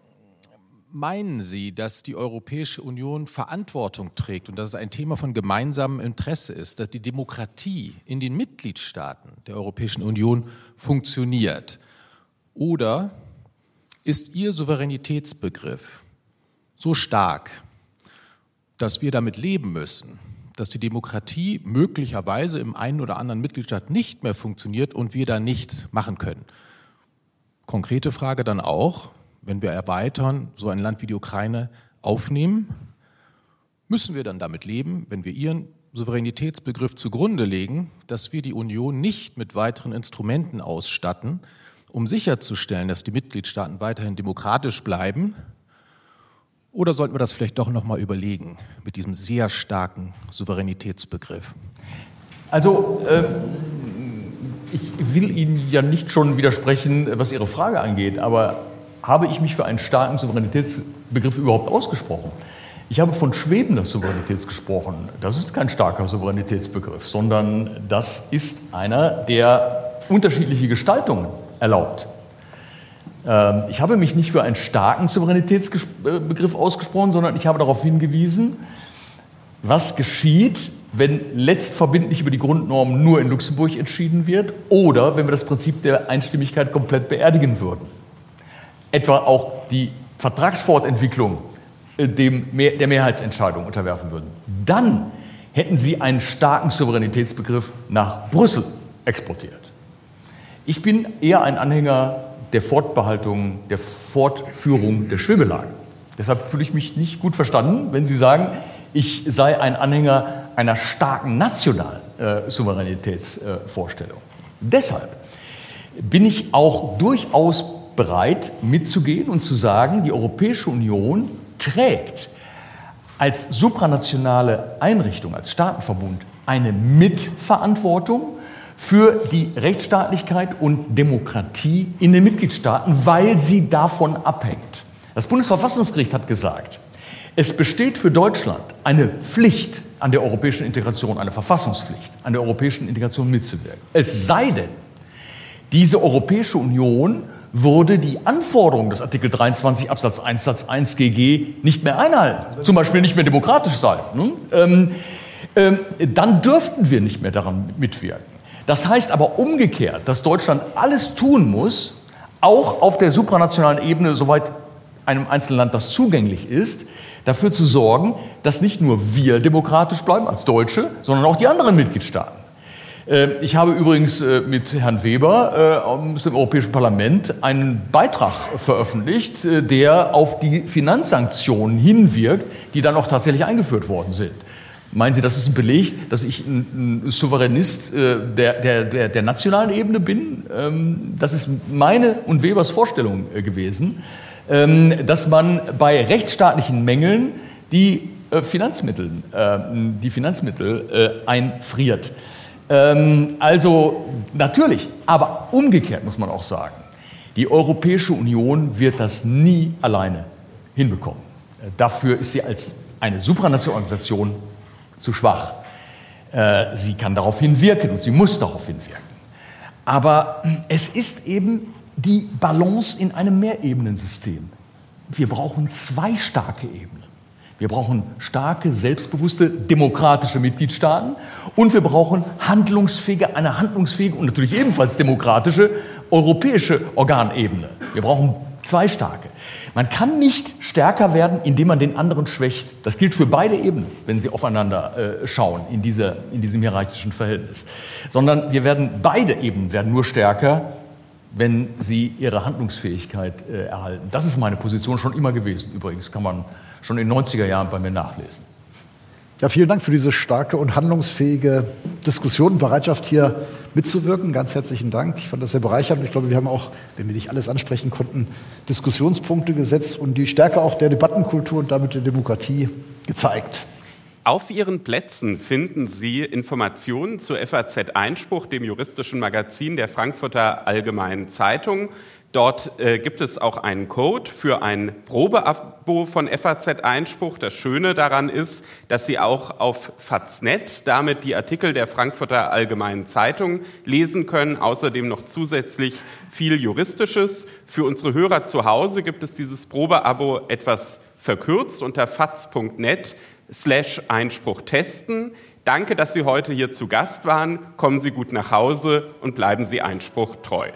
meinen Sie, dass die Europäische Union Verantwortung trägt und dass es ein Thema von gemeinsamem Interesse ist, dass die Demokratie in den Mitgliedstaaten der Europäischen Union funktioniert? Oder ist Ihr Souveränitätsbegriff so stark, dass wir damit leben müssen, dass die Demokratie möglicherweise im einen oder anderen Mitgliedstaat nicht mehr funktioniert und wir da nichts machen können? Konkrete Frage dann auch, wenn wir erweitern, so ein Land wie die Ukraine aufnehmen, müssen wir dann damit leben, wenn wir ihren Souveränitätsbegriff zugrunde legen, dass wir die Union nicht mit weiteren Instrumenten ausstatten, um sicherzustellen, dass die Mitgliedstaaten weiterhin demokratisch bleiben? Oder sollten wir das vielleicht doch noch mal überlegen mit diesem sehr starken Souveränitätsbegriff?
Also ähm, ich will Ihnen ja nicht schon widersprechen, was Ihre Frage angeht, aber habe ich mich für einen starken Souveränitätsbegriff überhaupt ausgesprochen? Ich habe von schwebender Souveränität gesprochen. Das ist kein starker Souveränitätsbegriff, sondern das ist einer, der unterschiedliche Gestaltungen erlaubt. Ähm, ich habe mich nicht für einen starken Souveränitätsbegriff ausgesprochen, sondern ich habe darauf hingewiesen, was geschieht, wenn letztverbindlich über die Grundnormen nur in Luxemburg entschieden wird oder wenn wir das Prinzip der Einstimmigkeit komplett beerdigen würden etwa auch die Vertragsfortentwicklung äh, dem, der Mehrheitsentscheidung unterwerfen würden. Dann hätten sie einen starken Souveränitätsbegriff nach Brüssel exportiert. Ich bin eher ein Anhänger der Fortbehaltung, der Fortführung der Schwimmelage. Deshalb fühle ich mich nicht gut verstanden, wenn Sie sagen, ich sei ein Anhänger einer starken nationalen äh, Souveränitätsvorstellung. Äh, Deshalb bin ich auch durchaus bereit mitzugehen und zu sagen, die Europäische Union trägt als supranationale Einrichtung, als Staatenverbund eine Mitverantwortung für die Rechtsstaatlichkeit und Demokratie in den Mitgliedstaaten, weil sie davon abhängt. Das Bundesverfassungsgericht hat gesagt, es besteht für Deutschland eine Pflicht an der europäischen Integration, eine Verfassungspflicht, an der europäischen Integration mitzuwirken. Es sei denn, diese Europäische Union würde die Anforderung des Artikel 23 Absatz 1 Satz 1 GG nicht mehr einhalten, zum Beispiel nicht mehr demokratisch sein, ne? ähm, ähm, dann dürften wir nicht mehr daran mitwirken. Das heißt aber umgekehrt, dass Deutschland alles tun muss, auch auf der supranationalen Ebene, soweit einem einzelnen Land das zugänglich ist, dafür zu sorgen, dass nicht nur wir demokratisch bleiben als Deutsche, sondern auch die anderen Mitgliedstaaten. Ähm, ich habe übrigens äh, mit Herrn Weber äh, aus dem Europäischen Parlament einen Beitrag veröffentlicht, äh, der auf die Finanzsanktionen hinwirkt, die dann auch tatsächlich eingeführt worden sind. Meinen Sie, das ist ein Beleg, dass ich ein, Souveränist der, der, der, nationalen Ebene bin? Ähm, das ist meine und Webers Vorstellung gewesen, ähm, dass man bei rechtsstaatlichen Mängeln die Finanzmittel, die Finanzmittel einfriert. Ähm, also natürlich, aber umgekehrt muss man auch sagen, die Europäische Union wird das nie alleine hinbekommen. Dafür ist sie als eine supranationale Organisation zu schwach. Äh, sie kann darauf hinwirken und sie muss darauf hinwirken. Aber es ist eben die Balance in einem Mehrebenensystem. Wir brauchen zwei starke Ebenen. Wir brauchen starke, selbstbewusste, demokratische Mitgliedstaaten und wir brauchen handlungsfähige, eine handlungsfähige und natürlich ebenfalls demokratische europäische Organebene. Wir brauchen zwei starke. Man kann nicht stärker werden, indem man den anderen schwächt. Das gilt für beide Ebenen, wenn sie aufeinander äh, schauen in, dieser, in diesem hierarchischen Verhältnis. Sondern wir werden, beide Ebenen werden nur stärker, wenn sie ihre Handlungsfähigkeit äh, erhalten. Das ist meine Position schon immer gewesen. Übrigens kann man schon in den 90er Jahren bei mir nachlesen.
Ja, vielen Dank für diese starke und handlungsfähige Diskussion und Bereitschaft, hier mitzuwirken. Ganz herzlichen Dank. Ich fand das sehr bereichernd. Ich glaube, wir haben auch, wenn wir nicht alles ansprechen konnten, Diskussionspunkte gesetzt und die Stärke auch der Debattenkultur und damit der Demokratie gezeigt.
Auf Ihren Plätzen finden Sie Informationen zu FAZ Einspruch, dem juristischen Magazin der Frankfurter Allgemeinen Zeitung. Dort äh, gibt es auch einen Code für ein Probeabo von FAZ Einspruch. Das Schöne daran ist, dass Sie auch auf Faznet damit die Artikel der Frankfurter Allgemeinen Zeitung lesen können. Außerdem noch zusätzlich viel Juristisches. Für unsere Hörer zu Hause gibt es dieses Probeabo etwas verkürzt unter faz.net slash Einspruch testen. Danke, dass Sie heute hier zu Gast waren. Kommen Sie gut nach Hause und bleiben Sie Einspruch treu.